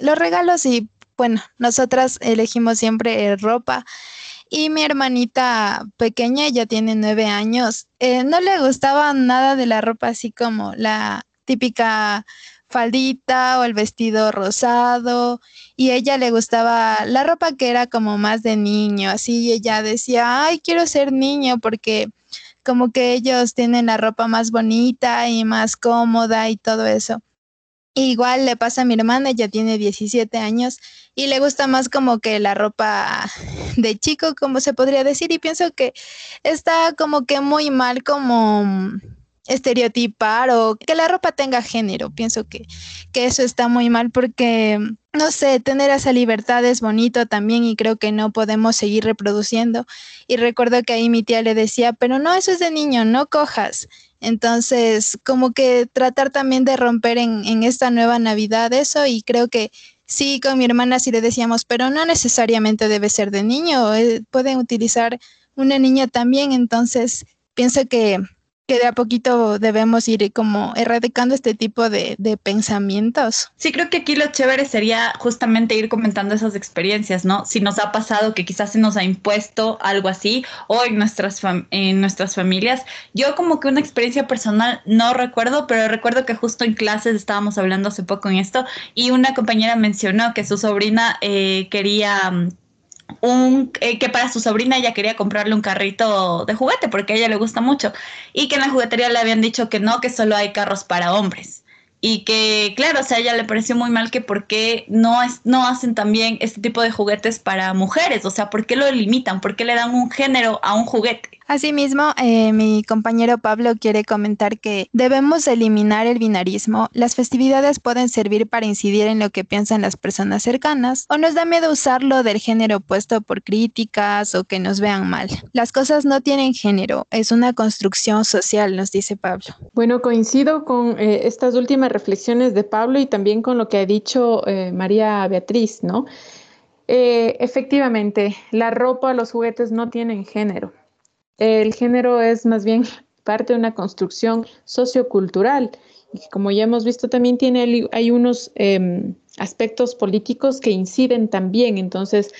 los regalos y bueno, nosotras elegimos siempre ropa y mi hermanita pequeña, ella tiene nueve años, eh, no le gustaba nada de la ropa así como la típica faldita o el vestido rosado y ella le gustaba la ropa que era como más de niño, así y ella decía, ay, quiero ser niño porque como que ellos tienen la ropa más bonita y más cómoda y todo eso. Igual le pasa a mi hermana, ella tiene 17 años y le gusta más como que la ropa de chico, como se podría decir, y pienso que está como que muy mal como estereotipar o que la ropa tenga género. Pienso que, que eso está muy mal porque, no sé, tener esa libertad es bonito también y creo que no podemos seguir reproduciendo. Y recuerdo que ahí mi tía le decía, pero no, eso es de niño, no cojas. Entonces, como que tratar también de romper en, en, esta nueva Navidad eso y creo que sí, con mi hermana sí le decíamos, pero no necesariamente debe ser de niño, eh, pueden utilizar una niña también, entonces pienso que que de a poquito debemos ir como erradicando este tipo de, de, pensamientos. Sí, creo que aquí lo chévere sería justamente ir comentando esas experiencias, ¿no? Si nos ha pasado que quizás se nos ha impuesto algo así o en nuestras, en nuestras familias. Yo como que una experiencia personal no recuerdo, pero recuerdo que justo en clases estábamos hablando hace poco en esto y una compañera mencionó que su sobrina eh, quería un, eh, que para su sobrina ella quería comprarle un carrito de juguete porque a ella le gusta mucho y que en la juguetería le habían dicho que no, que solo hay carros para hombres y que claro, o sea, ella le pareció muy mal que por qué no, es, no hacen también este tipo de juguetes para mujeres, o sea, ¿por qué lo limitan? ¿Por qué le dan un género a un juguete? Asimismo, eh, mi compañero Pablo quiere comentar que debemos eliminar el binarismo. Las festividades pueden servir para incidir en lo que piensan las personas cercanas o nos da miedo usarlo del género opuesto por críticas o que nos vean mal. Las cosas no tienen género, es una construcción social, nos dice Pablo. Bueno, coincido con eh, estas últimas reflexiones de Pablo y también con lo que ha dicho eh, María Beatriz, ¿no? Efectivamente, la ropa, los juguetes no tienen género el género es más bien parte de una construcción sociocultural y como ya hemos visto también tiene hay unos eh, aspectos políticos que inciden también. Entonces,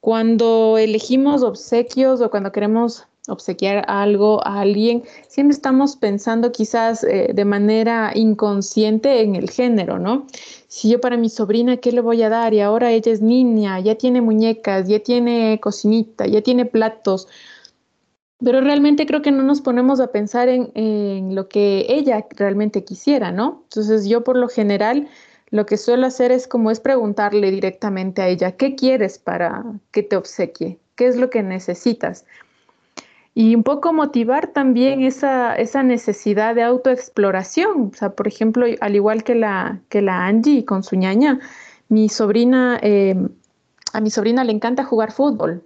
cuando elegimos obsequios o cuando queremos obsequiar algo a alguien, siempre estamos pensando quizás eh, de manera inconsciente en el género, ¿no? Si yo para mi sobrina, ¿qué le voy a dar? Y ahora ella es niña, ya tiene muñecas, ya tiene cocinita, ya tiene platos. Pero realmente creo que no nos ponemos a pensar en, en lo que ella realmente quisiera, ¿no? Entonces yo por lo general lo que suelo hacer es como es preguntarle directamente a ella, ¿qué quieres para que te obsequie? ¿Qué es lo que necesitas? Y un poco motivar también esa, esa necesidad de autoexploración. O sea, por ejemplo, al igual que la, que la Angie con su ñaña, mi sobrina, eh, a mi sobrina le encanta jugar fútbol.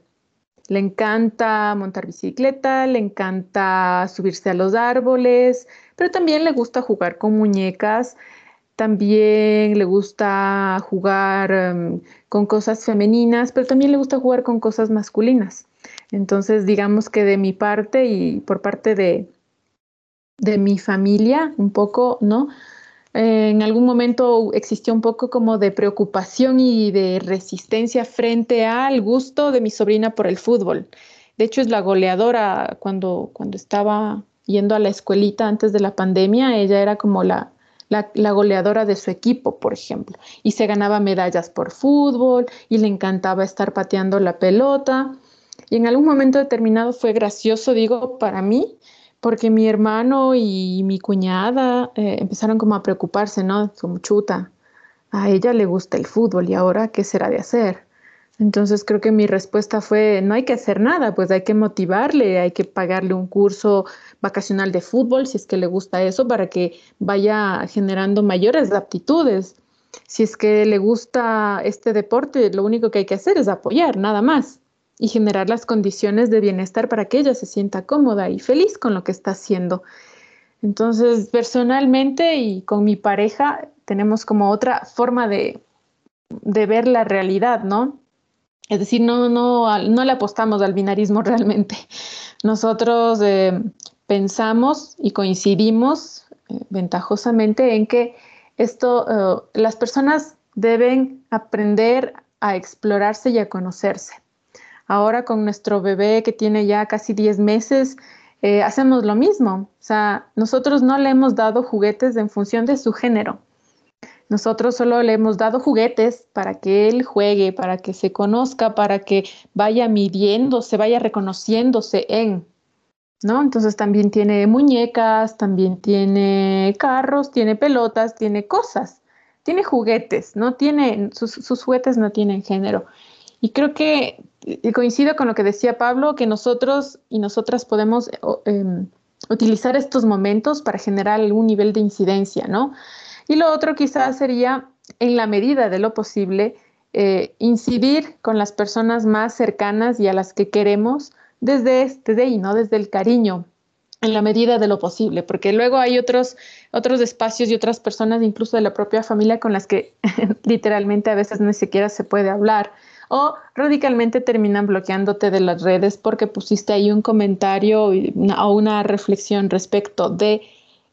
Le encanta montar bicicleta, le encanta subirse a los árboles, pero también le gusta jugar con muñecas también le gusta jugar um, con cosas femeninas, pero también le gusta jugar con cosas masculinas. Entonces, digamos que de mi parte y por parte de, de mi familia, un poco, ¿no? Eh, en algún momento existió un poco como de preocupación y de resistencia frente al gusto de mi sobrina por el fútbol. De hecho, es la goleadora cuando, cuando estaba yendo a la escuelita antes de la pandemia, ella era como la, la, la, goleadora de su equipo, por ejemplo, y se ganaba medallas por fútbol y le encantaba estar pateando la pelota. Y en algún momento determinado fue gracioso, digo, para mí, porque mi hermano y mi cuñada eh, empezaron como a preocuparse, ¿no? Como chuta, a ella le gusta el fútbol y ahora, ¿qué será de hacer? Entonces creo que mi respuesta fue, no hay que hacer nada, pues hay que motivarle, hay que pagarle un curso vacacional de fútbol si es que le gusta eso para que vaya generando mayores aptitudes. Si es que le gusta este deporte, lo único que hay que hacer es apoyar, nada más, y generar las condiciones de bienestar para que ella se sienta cómoda y feliz con lo que está haciendo. Entonces, personalmente y con mi pareja tenemos como otra forma de, de ver la realidad, ¿no? Es decir, no, no, no le apostamos al binarismo realmente. Nosotros eh, pensamos y coincidimos eh, ventajosamente en que esto, uh, las personas deben aprender a explorarse y a conocerse. Ahora con nuestro bebé que tiene ya casi 10 meses, eh, hacemos lo mismo. O sea, nosotros no le hemos dado juguetes en función de su género. Nosotros solo le hemos dado juguetes para que él juegue, para que se conozca, para que vaya midiéndose, vaya reconociéndose en, ¿no? Entonces también tiene muñecas, también tiene carros, tiene pelotas, tiene cosas, tiene juguetes, no tiene, sus, sus juguetes no tienen género. Y creo que coincido con lo que decía Pablo, que nosotros y nosotras podemos eh, utilizar estos momentos para generar algún nivel de incidencia, ¿no? Y lo otro quizás sería, en la medida de lo posible, eh, incidir con las personas más cercanas y a las que queremos desde, desde ahí, ¿no? Desde el cariño, en la medida de lo posible, porque luego hay otros, otros espacios y otras personas, incluso de la propia familia, con las que literalmente a veces ni siquiera se puede hablar o radicalmente terminan bloqueándote de las redes porque pusiste ahí un comentario o una reflexión respecto de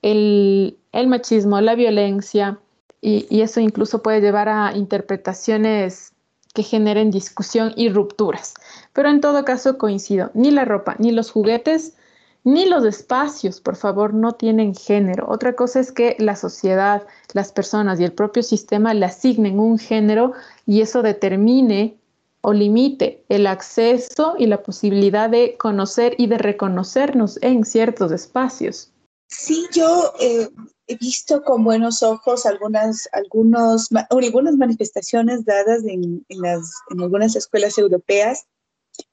el, machismo, la violencia, y, eso incluso puede llevar a interpretaciones que generen discusión y rupturas. Pero en todo caso coincido, ni la ropa, ni los juguetes, ni los espacios, por favor, no tienen género. Otra cosa es que la sociedad, las personas y el propio sistema le asignen un género y eso determine o limite el acceso y la posibilidad de conocer y de reconocernos en ciertos espacios. Sí, yo eh, he visto con buenos ojos algunas, algunos, algunas manifestaciones dadas en, en, las, en algunas escuelas europeas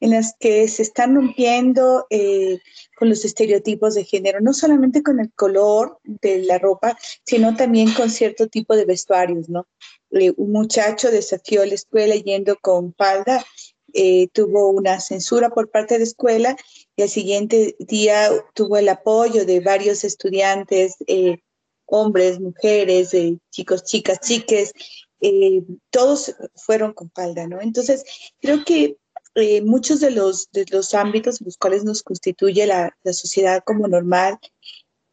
en las que se están rompiendo eh, con los estereotipos de género, no solamente con el color de la ropa, sino también con cierto tipo de vestuarios, ¿no? Eh, un muchacho desafió la escuela yendo con falda, eh, tuvo una censura por parte de la escuela y al siguiente día tuvo el apoyo de varios estudiantes, eh, hombres, mujeres, eh, chicos, chicas, chiques, todos fueron con falda, ¿no? Entonces, creo que eh, muchos de los, de los ámbitos en los cuales nos constituye la, la sociedad como normal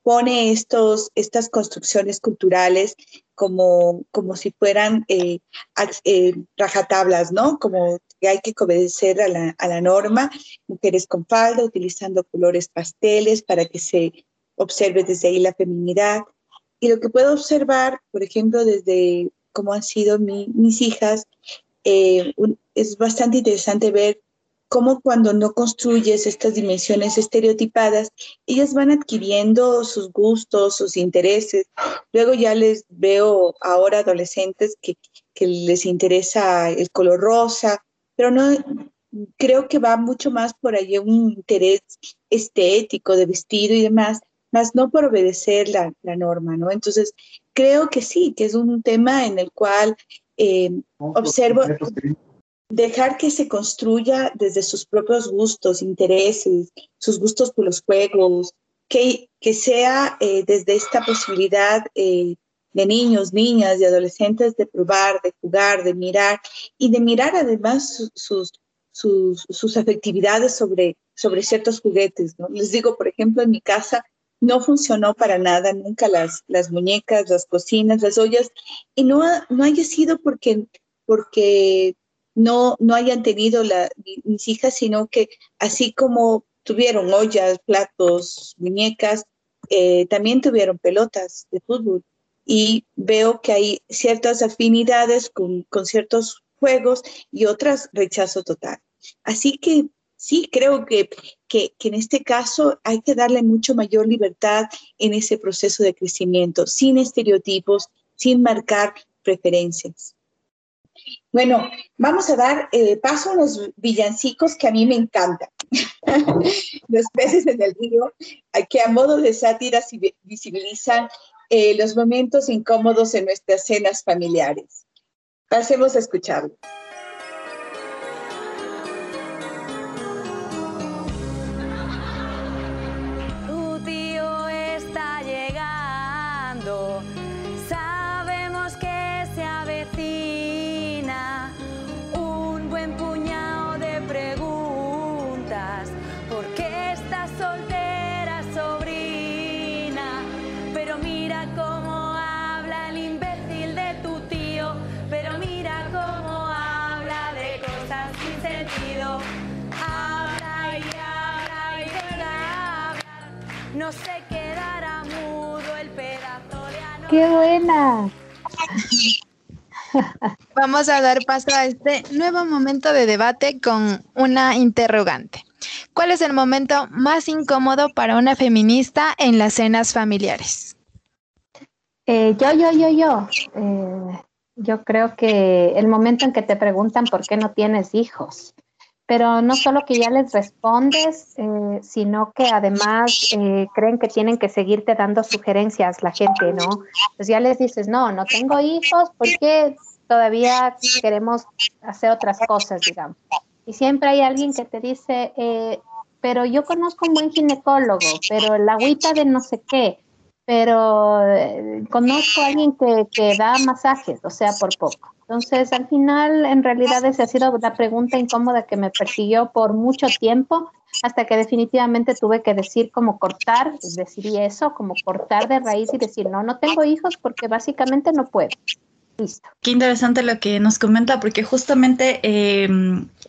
pone estos, estas construcciones culturales como, como si fueran eh, eh, rajatablas, ¿no? Como que hay que obedecer a la, a la norma, mujeres con falda, utilizando colores pasteles para que se observe desde ahí la feminidad. Y lo que puedo observar, por ejemplo, desde cómo han sido mi, mis hijas, eh, es bastante interesante ver cómo cuando no construyes estas dimensiones estereotipadas, ellas van adquiriendo sus gustos, sus intereses. Luego ya les veo ahora adolescentes que, que les interesa el color rosa, pero no creo que va mucho más por allí un interés estético de vestido y demás, más no por obedecer la, la norma, ¿no? Entonces, creo que sí, que es un tema en el cual eh, observo dejar que se construya desde sus propios gustos, intereses, sus gustos por los juegos, que, que sea eh, desde esta posibilidad eh, de niños, niñas, de adolescentes de probar, de jugar, de mirar y de mirar además sus, sus, sus, sus afectividades sobre, sobre ciertos juguetes. ¿no? Les digo, por ejemplo, en mi casa no funcionó para nada nunca las, las muñecas, las cocinas, las ollas, y no, no haya sido porque, porque no, no hayan tenido la, mis hijas, sino que así como tuvieron ollas, platos, muñecas, eh, también tuvieron pelotas de fútbol. Y veo que hay ciertas afinidades con, con ciertos juegos y otras rechazo total. Así que sí, creo que, que, que, en este caso hay que darle mucho mayor libertad en ese proceso de crecimiento, sin estereotipos, sin marcar preferencias. Bueno, vamos a dar eh, paso a los villancicos que a mí me encantan. los peces en el río, que a modo de sátira visibilizan eh, los momentos incómodos en nuestras cenas familiares. Pasemos a escucharlo. No se quedará mudo el pedazo de ano- ¡Qué buena! Vamos a dar paso a este nuevo momento de debate con una interrogante. ¿Cuál es el momento más incómodo para una feminista en las cenas familiares? Eh, yo, yo, yo, yo. Eh, yo creo que el momento en que te preguntan por qué no tienes hijos, pero no solo que ya les respondes, eh, sino que además eh, creen que tienen que seguirte dando sugerencias la gente, ¿no? Pues ya les dices, no, no tengo hijos porque todavía queremos hacer otras cosas, digamos. Y siempre hay alguien que te dice, eh, pero yo conozco un buen ginecólogo, pero la agüita de no sé qué, pero eh, conozco a alguien que, que da masajes, o sea, por poco. Entonces, al final, en realidad, esa ha sido la pregunta incómoda que me persiguió por mucho tiempo, hasta que definitivamente tuve que decir como cortar, decidí eso, como cortar de raíz y decir, no, no tengo hijos porque básicamente no puedo. Listo. Qué interesante lo que nos comenta, porque justamente eh,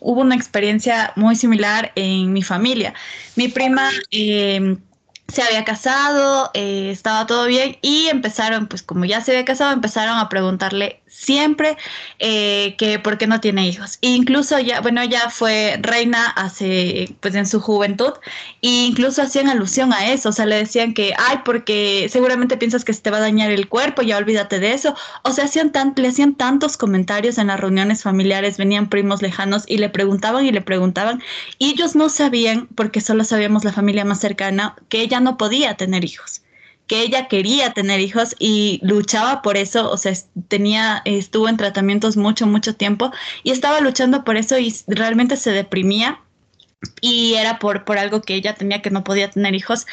hubo una experiencia muy similar en mi familia. Mi prima eh, se había casado, eh, estaba todo bien y empezaron, pues como ya se había casado, empezaron a preguntarle siempre eh, que por qué no tiene hijos. Incluso ya, bueno, ella fue reina hace, pues en su juventud, e incluso hacían alusión a eso, o sea, le decían que, ay, porque seguramente piensas que se te va a dañar el cuerpo, ya olvídate de eso. O sea, hacían tan, le hacían tantos comentarios en las reuniones familiares, venían primos lejanos y le preguntaban y le preguntaban, y ellos no sabían, porque solo sabíamos la familia más cercana, que ella no podía tener hijos que ella quería tener hijos y luchaba por eso, o sea, tenía, estuvo en tratamientos mucho, mucho tiempo y estaba luchando por eso y realmente se deprimía y era por, por algo que ella tenía que no podía tener hijos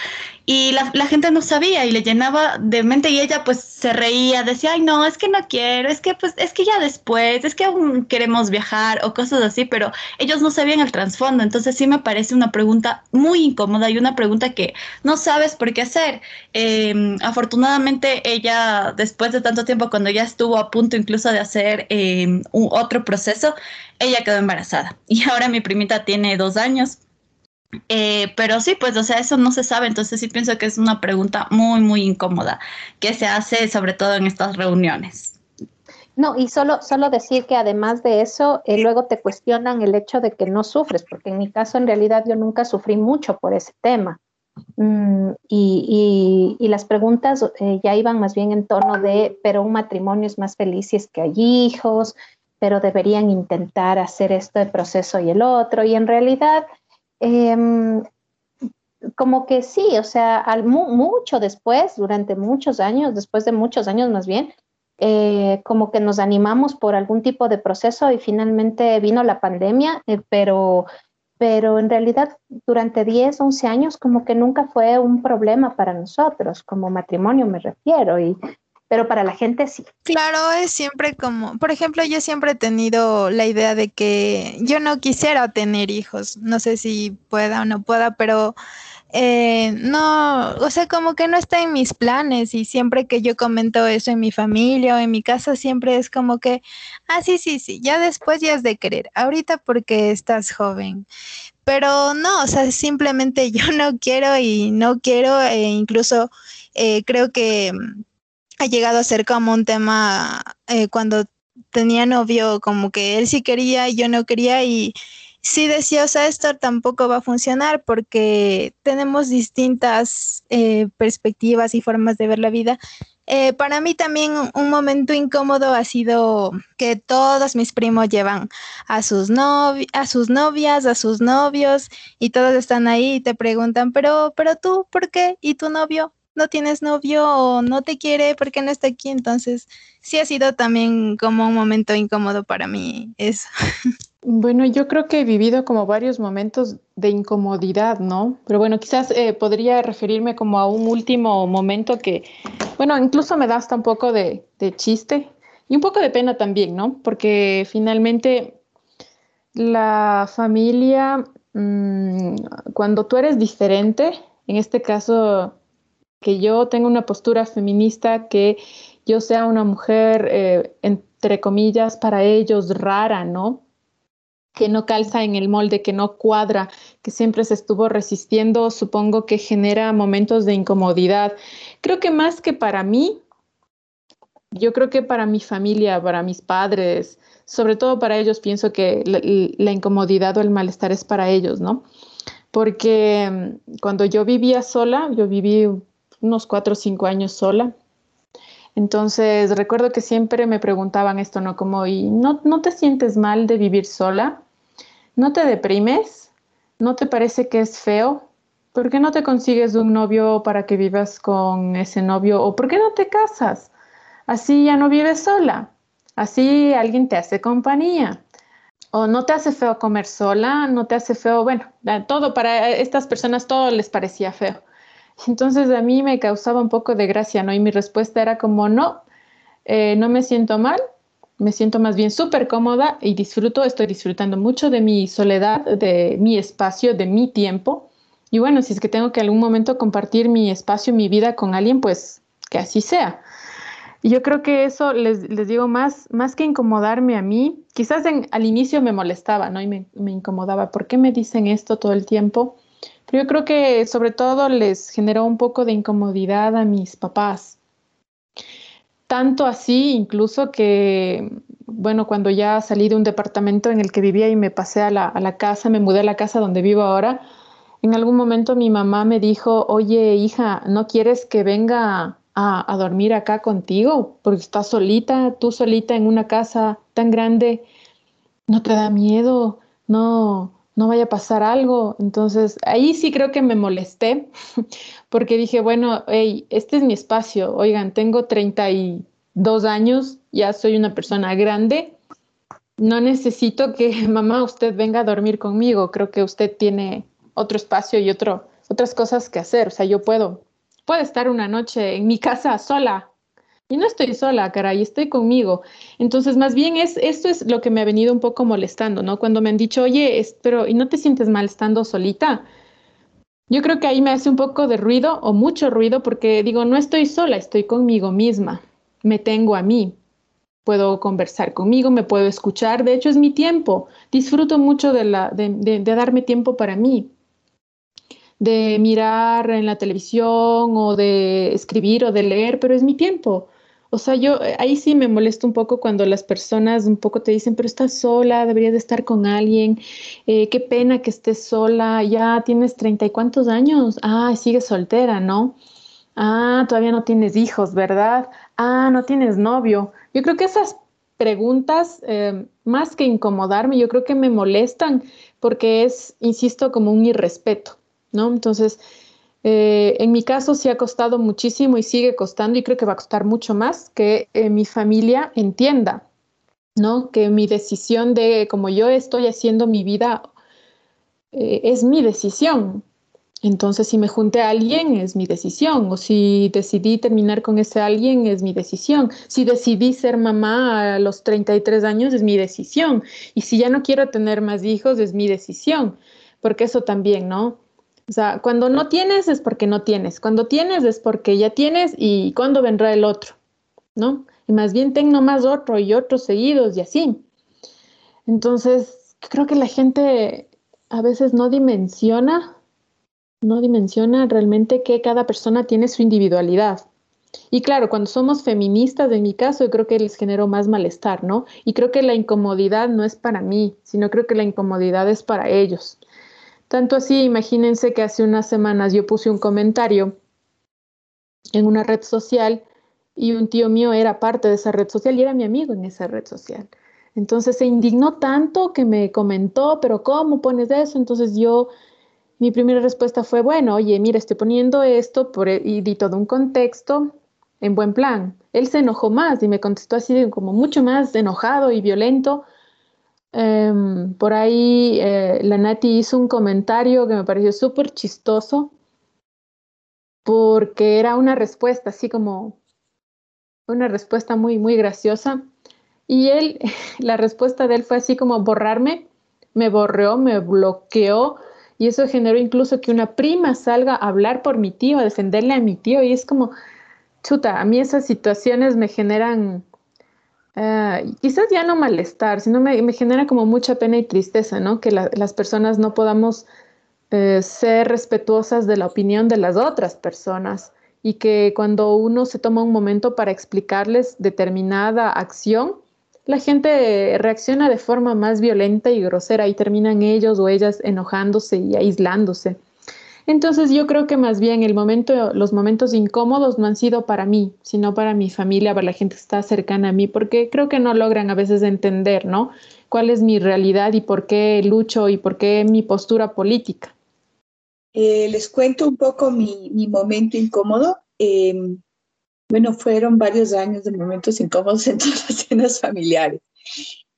y la, gente no sabía y le llenaba de mente y ella pues se reía, decía, ay no, es que no quiero, es que pues es que ya después, es que aún queremos viajar o cosas así, pero ellos no sabían el trasfondo, entonces sí me parece una pregunta muy incómoda y una pregunta que no sabes por qué hacer. Eh, afortunadamente ella después de tanto tiempo, cuando ya estuvo a punto incluso de hacer eh, un, otro proceso, ella quedó embarazada. Y ahora mi primita tiene dos años eh, pero sí, pues, o sea, eso no se sabe, entonces sí pienso que es una pregunta muy, muy incómoda que se hace sobre todo en estas reuniones. No, y solo, solo decir que además de eso, eh, luego te cuestionan el hecho de que no sufres, porque en mi caso en realidad yo nunca sufrí mucho por ese tema. Mm, y, y, las preguntas eh, ya iban más bien en torno de, pero un matrimonio es más feliz si es que hay hijos, pero deberían intentar hacer esto de proceso y el otro. Y en realidad eh, como que sí, o sea, mucho después, durante muchos años, después de muchos años más bien, eh, como que nos animamos por algún tipo de proceso y finalmente vino la pandemia, eh, pero, pero en realidad durante 10, 11 años como que nunca fue un problema para nosotros, como matrimonio me refiero, y pero para la gente sí. Claro, es siempre como, por ejemplo, yo siempre he tenido la idea de que yo no quisiera tener hijos, no sé si pueda o no pueda, pero eh, no, o sea, como que no está en mis planes y siempre que yo comento eso en mi familia o en mi casa, siempre es como que, ah, sí, sí, sí, ya después ya es de querer, ahorita porque estás joven. Pero no, o sea, simplemente yo no quiero y no quiero, e incluso eh, creo que ha llegado a ser como un tema eh, cuando tenía novio, como que él sí quería y yo no quería y sí decía, o sea, esto tampoco va a funcionar porque tenemos distintas eh, perspectivas y formas de ver la vida. Eh, para mí también un momento incómodo ha sido que todos mis primos llevan a sus, novi a sus novias, a sus novios y todos están ahí y te preguntan, pero, pero tú, ¿por qué? ¿Y tu novio? No tienes novio o no te quiere porque no está aquí. Entonces, sí ha sido también como un momento incómodo para mí eso. Bueno, yo creo que he vivido como varios momentos de incomodidad, ¿no? Pero bueno, quizás eh, podría referirme como a un último momento que, bueno, incluso me da hasta un poco de, chiste y un poco de pena también, ¿no? Porque finalmente la familia, mmm, cuando tú eres diferente, en este caso que yo tenga una postura feminista, que yo sea una mujer, eh, entre comillas, para ellos rara, ¿no? que no calza en el molde, que no cuadra, que siempre se estuvo resistiendo, supongo que genera momentos de incomodidad. Creo que más que para mí, yo creo que para mi familia, para mis padres, sobre todo para ellos, pienso que la, la incomodidad o el malestar es para ellos, ¿no? Porque mm, cuando yo vivía sola, yo viví unos cuatro o cinco años sola. Entonces recuerdo que siempre me preguntaban esto, ¿no? Como, ¿y no, no te sientes mal de vivir sola? ¿No te deprimes? ¿No te parece que es feo? ¿Por qué no te consigues un novio para que vivas con ese novio? ¿O por qué no te casas? Así ya no vives sola. Así alguien te hace compañía. ¿O no te hace feo comer sola? ¿No te hace feo? Bueno, todo para estas personas todo les parecía feo. Entonces a mí me causaba un poco de gracia, ¿no? Y mi respuesta era como, no, eh, no me siento mal, me siento más bien súper cómoda y disfruto, estoy disfrutando mucho de mi soledad, de mi espacio, de mi tiempo. Y bueno, si es que tengo que algún momento compartir mi espacio, mi vida con alguien, pues que así sea. Y yo creo que eso, les, digo, más, más que incomodarme a mí, quizás al inicio me molestaba, ¿no? Y me, me incomodaba, ¿por qué me dicen esto todo el tiempo? Pero yo creo que sobre todo les generó un poco de incomodidad a mis papás. Tanto así, incluso que, bueno, cuando ya salí de un departamento en el que vivía y me pasé a la, a la casa, me mudé a la casa donde vivo ahora, en algún momento mi mamá me dijo, oye, hija, ¿no quieres que venga a, a, dormir acá contigo? Porque estás solita, tú solita en una casa tan grande, ¿no te da miedo? No, no vaya a pasar algo. Entonces, ahí sí creo que me molesté porque dije, bueno, hey, este es mi espacio. Oigan, tengo 32 años, ya soy una persona grande. No necesito que mamá usted venga a dormir conmigo. Creo que usted tiene otro espacio y otro, otras cosas que hacer. O sea, yo puedo, puedo estar una noche en mi casa sola. Y no estoy sola, caray, estoy conmigo. Entonces, más bien es, esto es lo que me ha venido un poco molestando, ¿no? Cuando me han dicho, oye, pero ¿y no te sientes mal estando solita? Yo creo que ahí me hace un poco de ruido o mucho ruido porque digo, no estoy sola, estoy conmigo misma, me tengo a mí, puedo conversar conmigo, me puedo escuchar, de hecho es mi tiempo, disfruto mucho de, la, de darme tiempo para mí, de mirar en la televisión o de escribir o de leer, pero es mi tiempo. O sea, yo ahí sí me molesto un poco cuando las personas un poco te dicen, pero estás sola, deberías de estar con alguien, eh, qué pena que estés sola, ya tienes treinta y cuántos años, ah, sigues soltera, ¿no? Ah, todavía no tienes hijos, ¿verdad? Ah, no tienes novio. Yo creo que esas preguntas, eh, más que incomodarme, yo creo que me molestan porque es, insisto, como un irrespeto, ¿no? Entonces, eh, en mi caso sí ha costado muchísimo y sigue costando y creo que va a costar mucho más que eh, mi familia entienda, ¿no? Que mi decisión de como yo estoy haciendo mi vida eh, es mi decisión. Entonces, si me junté a alguien, es mi decisión. O si decidí terminar con ese alguien, es mi decisión. Si decidí ser mamá a los 33 años, es mi decisión. Y si ya no quiero tener más hijos, es mi decisión. Porque eso también, ¿no? O sea, cuando no tienes es porque no tienes, cuando tienes es porque ya tienes y cuándo vendrá el otro, ¿no? Y más bien tengo más otro y otros seguidos y así. Entonces, creo que la gente a veces no dimensiona, no dimensiona realmente que cada persona tiene su individualidad. Y claro, cuando somos feministas, en mi caso, yo creo que les generó más malestar, ¿no? Y creo que la incomodidad no es para mí, sino creo que la incomodidad es para ellos. Tanto así, imagínense que hace unas semanas yo puse un comentario en una red social y un tío mío era parte de esa red social y era mi amigo en esa red social. Entonces se indignó tanto que me comentó, pero ¿cómo pones eso? Entonces yo, mi primera respuesta fue, bueno, oye, mira, estoy poniendo esto por, e-", y di todo un contexto en buen plan. Él se enojó más y me contestó así como mucho más enojado y violento Um, por ahí eh, la Nati hizo un comentario que me pareció súper chistoso porque era una respuesta así como una respuesta muy, muy graciosa. Y él, la respuesta de él fue así como borrarme, me borreó, me bloqueó y eso generó incluso que una prima salga a hablar por mi tío, a defenderle a mi tío y es como, chuta, a mí esas situaciones me generan Uh, quizás ya no malestar, sino me, me, genera como mucha pena y tristeza, ¿no? Que la, las personas no podamos eh, ser respetuosas de la opinión de las otras personas y que cuando uno se toma un momento para explicarles determinada acción, la gente reacciona de forma más violenta y grosera y terminan ellos o ellas enojándose y aislándose. Entonces yo creo que más bien el momento, los momentos incómodos no han sido para mí, sino para mi familia, para la gente que está cercana a mí, porque creo que no logran a veces entender, ¿no? Cuál es mi realidad y por qué lucho y por qué mi postura política. Eh, les cuento un poco mi, mi momento incómodo. Eh, bueno, fueron varios años de momentos incómodos en todas las cenas familiares.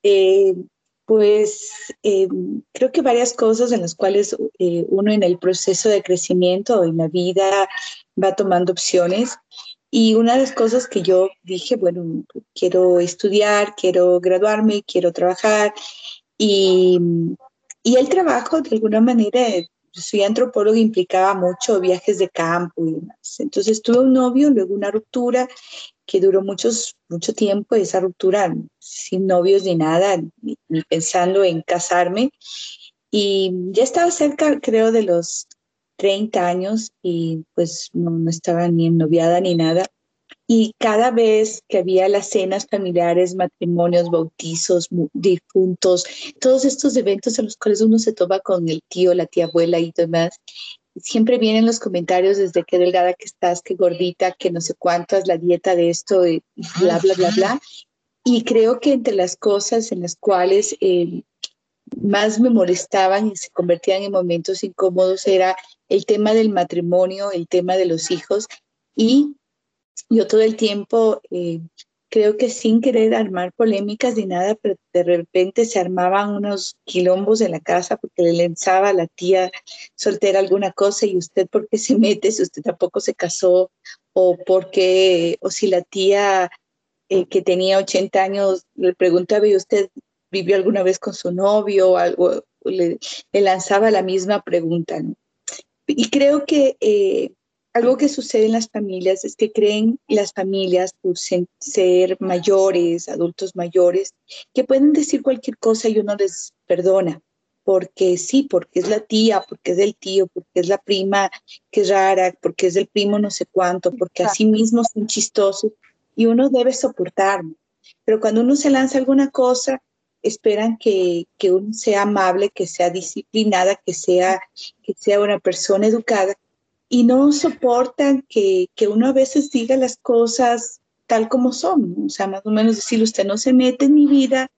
Eh, pues eh, creo que varias cosas en las cuales eh, uno en el proceso de crecimiento en la vida va tomando opciones. Y una de las cosas que yo dije, bueno, quiero estudiar, quiero graduarme, quiero trabajar. Y, y el trabajo, de alguna manera, soy antropóloga, implicaba mucho viajes de campo y demás. Entonces tuve un novio, luego una ruptura que duró muchos, mucho tiempo, esa ruptura sin novios ni nada, ni, ni, pensando en casarme. Y ya estaba cerca, creo, de los 30 años y pues no, no estaba ni en noviada ni nada. Y cada vez que había las cenas familiares, matrimonios, bautizos, difuntos, todos estos eventos en los cuales uno se toma con el tío, la tía abuela y demás, siempre vienen los comentarios desde qué delgada que estás, qué gordita, que no sé cuántas, la dieta de esto, y bla, bla, bla, bla. Y creo que entre las cosas en las cuales eh, más me molestaban y se convertían en momentos incómodos era el tema del matrimonio, el tema de los hijos y yo todo el tiempo eh, creo que sin querer armar polémicas ni nada, pero de repente se armaban unos quilombos en la casa porque le lanzaba a la tía soltera alguna cosa y usted por qué se mete si usted tampoco se casó o porque, o si la tía eh, que tenía 80 años le preguntaba y usted vivió alguna vez con su novio o algo, le, lanzaba la misma pregunta. Y creo que eh, algo que sucede en las familias es que creen las familias por ser mayores, adultos mayores, que pueden decir cualquier cosa y uno les perdona, porque sí, porque es la tía, porque es el tío, porque es la prima que es rara, porque es el primo no sé cuánto, porque así mismo son chistosos y uno debe soportarlo. Pero cuando uno se lanza alguna cosa, esperan que, que uno sea amable, que sea disciplinada, que sea, que sea una persona educada y no soportan que, que, uno a veces diga las cosas tal como son, o sea, más o menos decir, usted no se mete en mi vida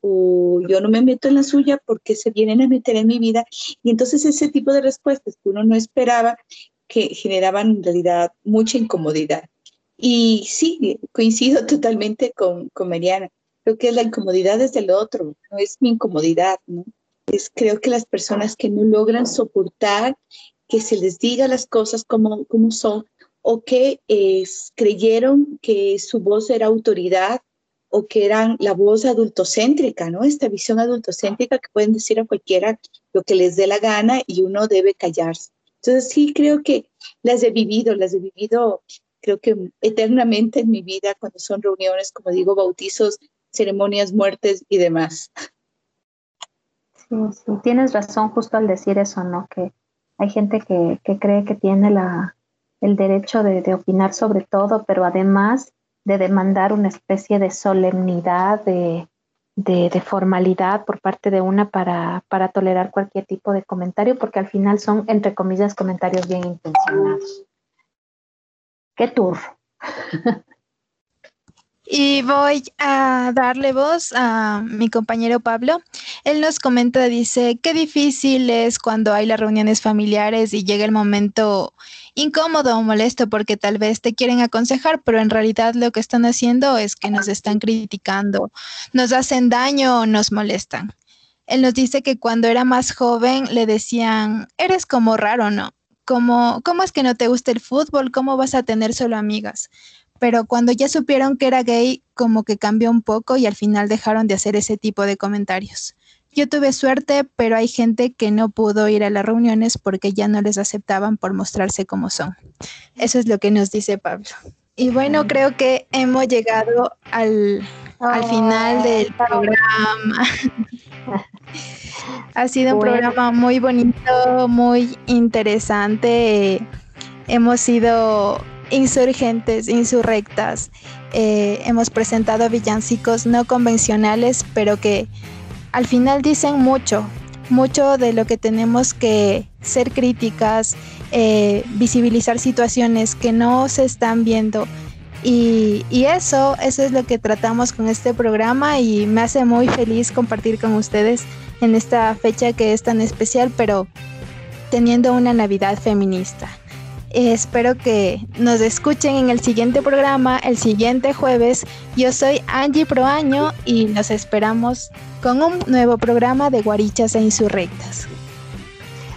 o yo no me meto en la suya porque se vienen a meter en mi vida. Y entonces ese tipo de respuestas que uno no esperaba que generaban en realidad mucha incomodidad. Y sí, coincido totalmente con, con Mariana. Creo que la incomodidad es del otro, no es mi incomodidad, ¿no? Es, creo que las personas que no logran soportar que se les diga las cosas como, como son o que es, creyeron que su voz era autoridad o que eran la voz adultocéntrica, ¿no? Esta visión adultocéntrica que pueden decir a cualquiera lo que les dé la gana y uno debe callarse. Entonces sí creo que las he vivido, las he vivido creo que eternamente en mi vida cuando son reuniones, como digo, bautizos, ceremonias, muertes y demás. Sí, sí, tienes razón justo al decir eso, ¿no? Que hay gente que, cree que tiene el derecho de, opinar sobre todo, pero además de demandar una especie de solemnidad, de, formalidad por parte de una para, para, tolerar cualquier tipo de comentario, porque al final son, entre comillas, comentarios bien intencionados. ¡Qué turro! Y voy a darle voz a mi compañero Pablo. Él nos comenta, dice, qué difícil es cuando hay las reuniones familiares y llega el momento incómodo o molesto porque tal vez te quieren aconsejar, pero en realidad lo que están haciendo es que nos están criticando, nos hacen daño o nos molestan. Él nos dice que cuando era más joven le decían, eres como raro, ¿no? Como, ¿Cómo es que no te gusta el fútbol? ¿Cómo vas a tener solo amigas? Pero cuando ya supieron que era gay, como que cambió un poco y al final dejaron de hacer ese tipo de comentarios. Yo tuve suerte, pero hay gente que no pudo ir a las reuniones porque ya no les aceptaban por mostrarse como son. Eso es lo que nos dice Pablo. Y bueno, creo que hemos llegado al, al final del programa. ha sido un bueno. programa muy bonito, muy interesante. Hemos sido insurgentes, insurrectas. Eh, hemos presentado villancicos no convencionales, pero que al final dicen mucho, mucho de lo que tenemos que ser críticas, eh, visibilizar situaciones que no se están viendo. Y, y, eso, eso es lo que tratamos con este programa y me hace muy feliz compartir con ustedes en esta fecha que es tan especial, pero teniendo una Navidad feminista. Espero que nos escuchen en el siguiente programa, el siguiente jueves. Yo soy Angie Proaño y nos esperamos con un nuevo programa de Guarichas e Insurrectas.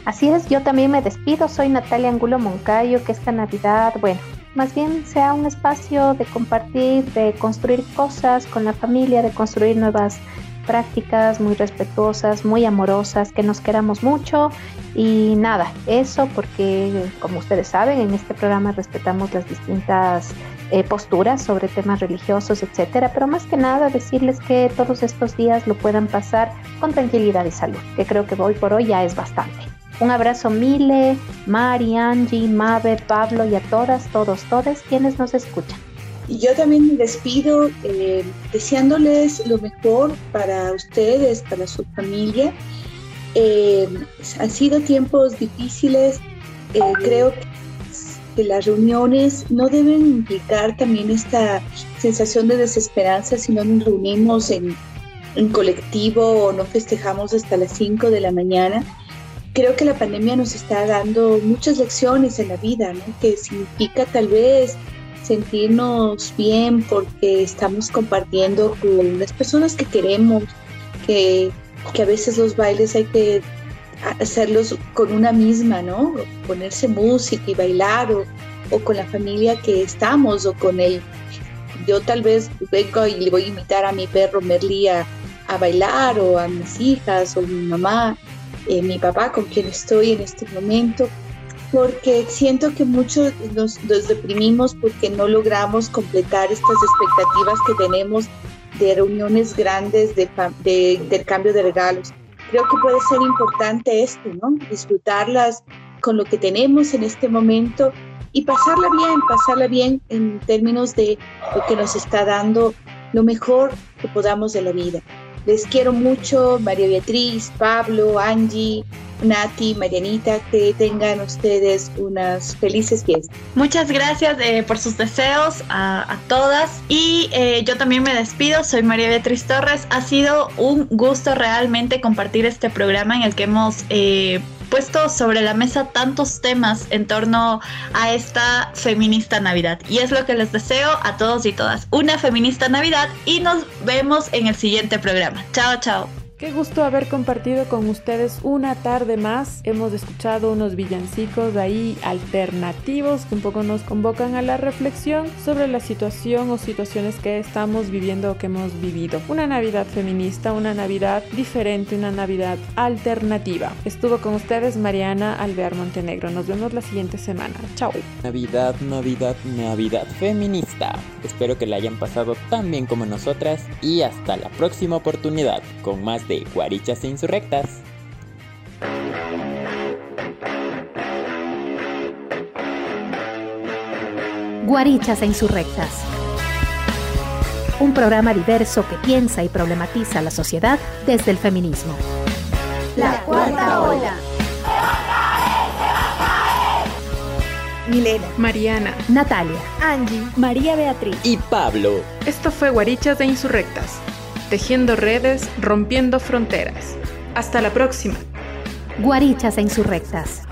Así es, yo también me despido. Soy Natalia Angulo Moncayo, que esta Navidad, bueno, más bien sea un espacio de compartir, de construir cosas con la familia, de construir nuevas prácticas muy respetuosas, muy amorosas, que nos queramos mucho y nada, eso porque como ustedes saben, en este programa respetamos las distintas eh, posturas sobre temas religiosos, etcétera, pero más que nada decirles que todos estos días lo puedan pasar con tranquilidad y salud, que creo que hoy por hoy ya es bastante. Un abrazo Mile, Mari, Angie, Mabe, Pablo y a todas, todos, todas quienes nos escuchan. Y yo también me despido eh, deseándoles lo mejor para ustedes, para su familia. Eh, han sido tiempos difíciles. Eh, creo que las reuniones no deben implicar también esta sensación de desesperanza si no nos reunimos en, en colectivo o no festejamos hasta las 5 de la mañana. Creo que la pandemia nos está dando muchas lecciones en la vida, ¿no? que significa tal vez sentirnos bien porque estamos compartiendo con las personas que queremos, que, que a veces los bailes hay que hacerlos con una misma, ¿no? Ponerse música y bailar o, o con la familia que estamos o con el... Yo tal vez vengo y le voy a invitar a mi perro Merlí a, bailar o a mis hijas o mi mamá, eh, mi papá con quien estoy en este momento, porque siento que muchos nos, nos deprimimos porque no logramos completar estas expectativas que tenemos de reuniones grandes, de, de, del cambio de regalos. Creo que puede ser importante esto, ¿no? Disfrutarlas con lo que tenemos en este momento y pasarla bien, pasarla bien en términos de lo que nos está dando lo mejor que podamos de la vida. Les quiero mucho, María Beatriz, Pablo, Angie, Nati, Marianita, que tengan ustedes unas felices fiestas. Muchas gracias eh, por sus deseos a, todas y eh, yo también me despido, soy María Beatriz Torres, ha sido un gusto realmente compartir este programa en el que hemos... Eh, puesto sobre la mesa tantos temas en torno a esta feminista Navidad. Y es lo que les deseo a todos y todas. Una feminista Navidad y nos vemos en el siguiente programa. Chao, chao. Qué gusto haber compartido con ustedes una tarde más. Hemos escuchado unos villancicos ahí alternativos que un poco nos convocan a la reflexión sobre la situación o situaciones que estamos viviendo o que hemos vivido. Una Navidad feminista, una Navidad diferente, una Navidad alternativa. Estuvo con ustedes Mariana Alvear Montenegro. Nos vemos la siguiente semana. Chao. Navidad, Navidad, Navidad feminista. Espero que la hayan pasado tan bien como nosotras y hasta la próxima oportunidad con más de Guarichas e Insurrectas. Guarichas e Insurrectas. Un programa diverso que piensa y problematiza la sociedad desde el feminismo. La cuarta ola. Milena, Mariana, Natalia, Angie, María Beatriz y Pablo. Esto fue Guarichas e Insurrectas, tejiendo redes, rompiendo fronteras. Hasta la próxima. Guarichas e insurrectas.